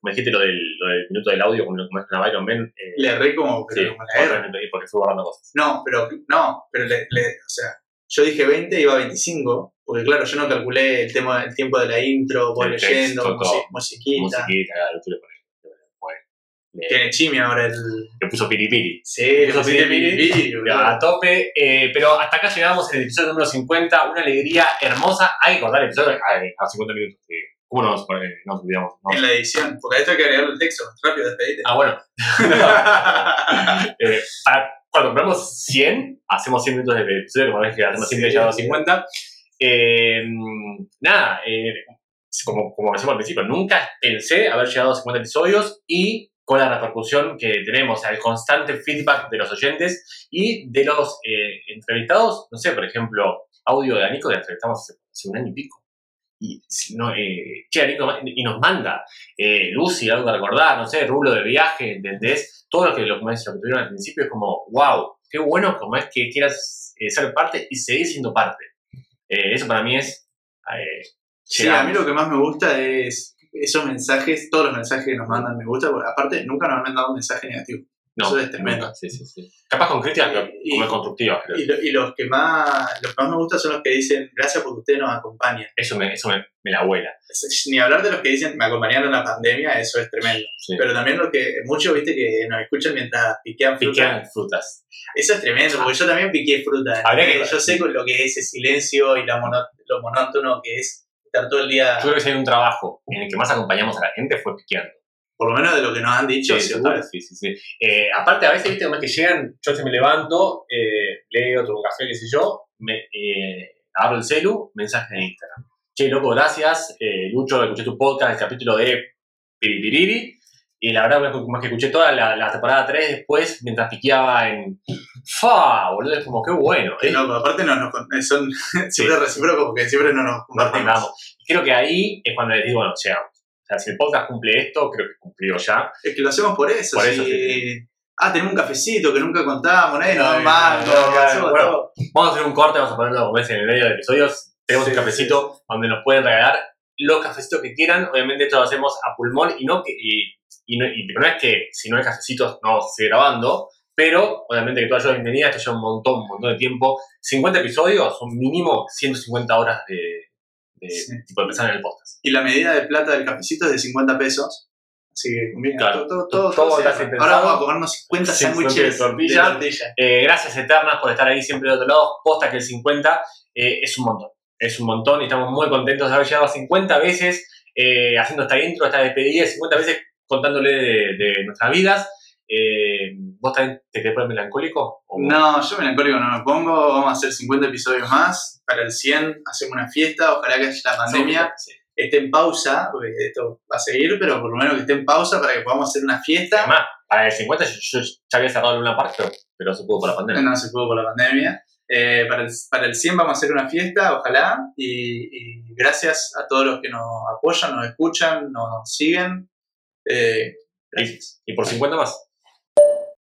Speaker 1: me dijiste lo del, lo del minuto del audio, como como es una Byron Ben. Eh,
Speaker 12: Le erré como,
Speaker 1: sí,
Speaker 12: pero como la R.
Speaker 1: me pedí porque fui guardando cosas.
Speaker 12: No, pero, no, pero le, le- o sea, yo dije 20 y iba a 25, porque claro, yo no calculé el, tema, el tiempo de la intro, vos
Speaker 1: El
Speaker 12: leyendo,
Speaker 1: texto,
Speaker 12: musiquita.
Speaker 1: Musiquita, claro, tú le pones. Le,
Speaker 12: Tiene chimi ahora el...
Speaker 1: le puso piripiri.
Speaker 12: Sí, le
Speaker 1: Puso piripiri.
Speaker 12: piripiri.
Speaker 1: A tope, eh, pero hasta acá llegamos en el episodio número 50, una alegría hermosa. Hay que cortar el episodio a, a 50 minutos. que ¿Cómo nos, eh, nos olvidamos? No.
Speaker 12: En la edición, porque a esto hay que agregarle el texto. Rápido, despedite.
Speaker 1: Ah, bueno. Eh, para- cuando compramos 100, hacemos 100 minutos de episodio, como ves que hacemos 100
Speaker 12: Sí.
Speaker 1: y llegamos a 50. Eh, nada, eh, como, como decimos al principio, nunca pensé haber llegado a 50 episodios y con la repercusión que tenemos, el constante feedback de los oyentes y de los eh, entrevistados, no sé, por ejemplo, audio de Anico, que entrevistamos hace, hace un año y pico. Y, no, eh, y nos manda eh, Lucy, algo que recordar, no sé, Rulo de viaje, ¿entendés? Todo lo que, lo, como es, lo que tuvieron al principio es como, wow, qué bueno como es que quieras eh, ser parte y seguir siendo parte. Eh, eso para mí es...
Speaker 12: Sí, a mí lo que más me gusta es esos mensajes, todos los mensajes que nos mandan me gusta, porque aparte nunca nos han mandado un mensaje negativo.
Speaker 1: No,
Speaker 12: eso es tremendo.
Speaker 1: nunca, Sí, sí, sí. Capaz con
Speaker 12: Y-
Speaker 1: como constructivas, creo.
Speaker 12: Y, lo- y los que más los que más me gustan son los que dicen gracias porque ustedes nos acompañan.
Speaker 1: Eso me, eso me, me la vuela.
Speaker 12: Ni hablar de los que dicen me acompañaron en la pandemia, eso es tremendo.
Speaker 1: Sí.
Speaker 12: Pero también lo que muchos viste que nos escuchan mientras piquean fruta.
Speaker 1: Piquean frutas.
Speaker 12: Eso es tremendo, porque yo también piqué fruta.
Speaker 1: Habría que-
Speaker 12: Eh, yo sé lo que es ese silencio y la mono- lo monótono que es estar todo el día,
Speaker 1: Yo creo que si hay un trabajo en el que más acompañamos a la gente fue piqueando.
Speaker 12: Por lo menos de lo que nos han dicho,
Speaker 1: Sí, sí, sí, sí. Eh, aparte, a veces, viste, como es que llegan, yo se me levanto, eh, leo, tomo café, qué sé yo, me, eh, agarro el celu, mensaje en Instagram. Che, loco, gracias. Eh, Lucho, escuché tu podcast, el capítulo de Piripiriri. Y la verdad, es que escuché toda la, la temporada 3 después, mientras piqueaba en. ¡Fa! Boludo, es como, qué bueno.
Speaker 12: Que no, aparte no, con- son siempre recíprocos porque siempre no nos compartimos.
Speaker 1: creo que ahí es cuando les digo, bueno, llegamos. Sea, si el podcast cumple esto, creo que cumplió ya.
Speaker 12: Es que lo hacemos por eso.
Speaker 1: Por
Speaker 12: si-
Speaker 1: eso, sí,
Speaker 12: Ah, tenemos un cafecito que nunca contamos, nadie nos da un mango,
Speaker 1: bueno. Vamos a hacer un corte, vamos a ponerlo como es en el medio de episodios. Tenemos
Speaker 12: Sí,
Speaker 1: un cafecito donde nos pueden regalar los cafecitos que quieran. Obviamente esto lo hacemos a pulmón y no que, y, y no, y no es que si no hay cafecitos no seguir grabando, pero obviamente que toda ayuda es bienvenida, esto lleva un montón, un montón de tiempo. 50 episodios son mínimo 150 horas de, de
Speaker 12: Sí.
Speaker 1: tipo de pensar en el podcast.
Speaker 12: Y la medida de plata del cafecito es de 50 pesos. Así que combina
Speaker 1: Claro,
Speaker 12: todo, todo, todo,
Speaker 1: todo
Speaker 12: todo
Speaker 1: está
Speaker 12: Ahora vamos a comernos 50
Speaker 1: Sí,
Speaker 12: sándwiches
Speaker 1: de
Speaker 12: de
Speaker 1: tortilla.
Speaker 12: tortilla.
Speaker 1: Eh, gracias eternas por estar ahí siempre de otro lado. Posta que el 50 eh, es un montón. Es un montón y estamos muy contentos de haber llegado a 50 veces eh, haciendo esta intro, esta despedida, 50 veces contándole de, de nuestras vidas. Eh, ¿Vos también te querés poner melancólico? ¿O-
Speaker 12: No, yo melancólico no me pongo. Vamos a hacer 50 episodios más. Para el 100 hacemos una fiesta. Ojalá que la pandemia
Speaker 1: Sí.
Speaker 12: esté en pausa, porque esto va a seguir, pero por lo menos que esté en pausa para que podamos hacer una fiesta.
Speaker 1: Además, para el 50 yo, yo ya había cerrado Luna Park, pero, pero se pudo por la pandemia.
Speaker 12: No se pudo por la pandemia. Eh, para, el, para el 100 vamos a hacer una fiesta, ojalá. Y, y gracias a todos los que nos apoyan, nos escuchan, nos siguen. Eh, gracias.
Speaker 1: Y por 50 más.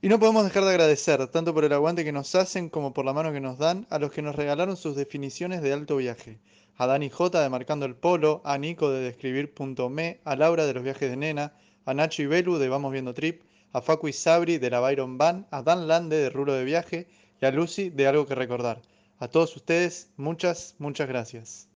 Speaker 14: Y no podemos dejar de agradecer, tanto por el aguante que nos hacen como por la mano que nos dan, a los que nos regalaron sus definiciones de alto viaje. A Dani J de Marcando el Polo, a Nico de Describir.me, a Laura de los viajes de Nena, a Nacho y Belu de Vamos Viendo Trip, a Facu y Sabri de la Byron Van, a Dan Lande de Rulo de Viaje y a Lucy de Algo que Recordar. A todos ustedes, muchas, muchas gracias.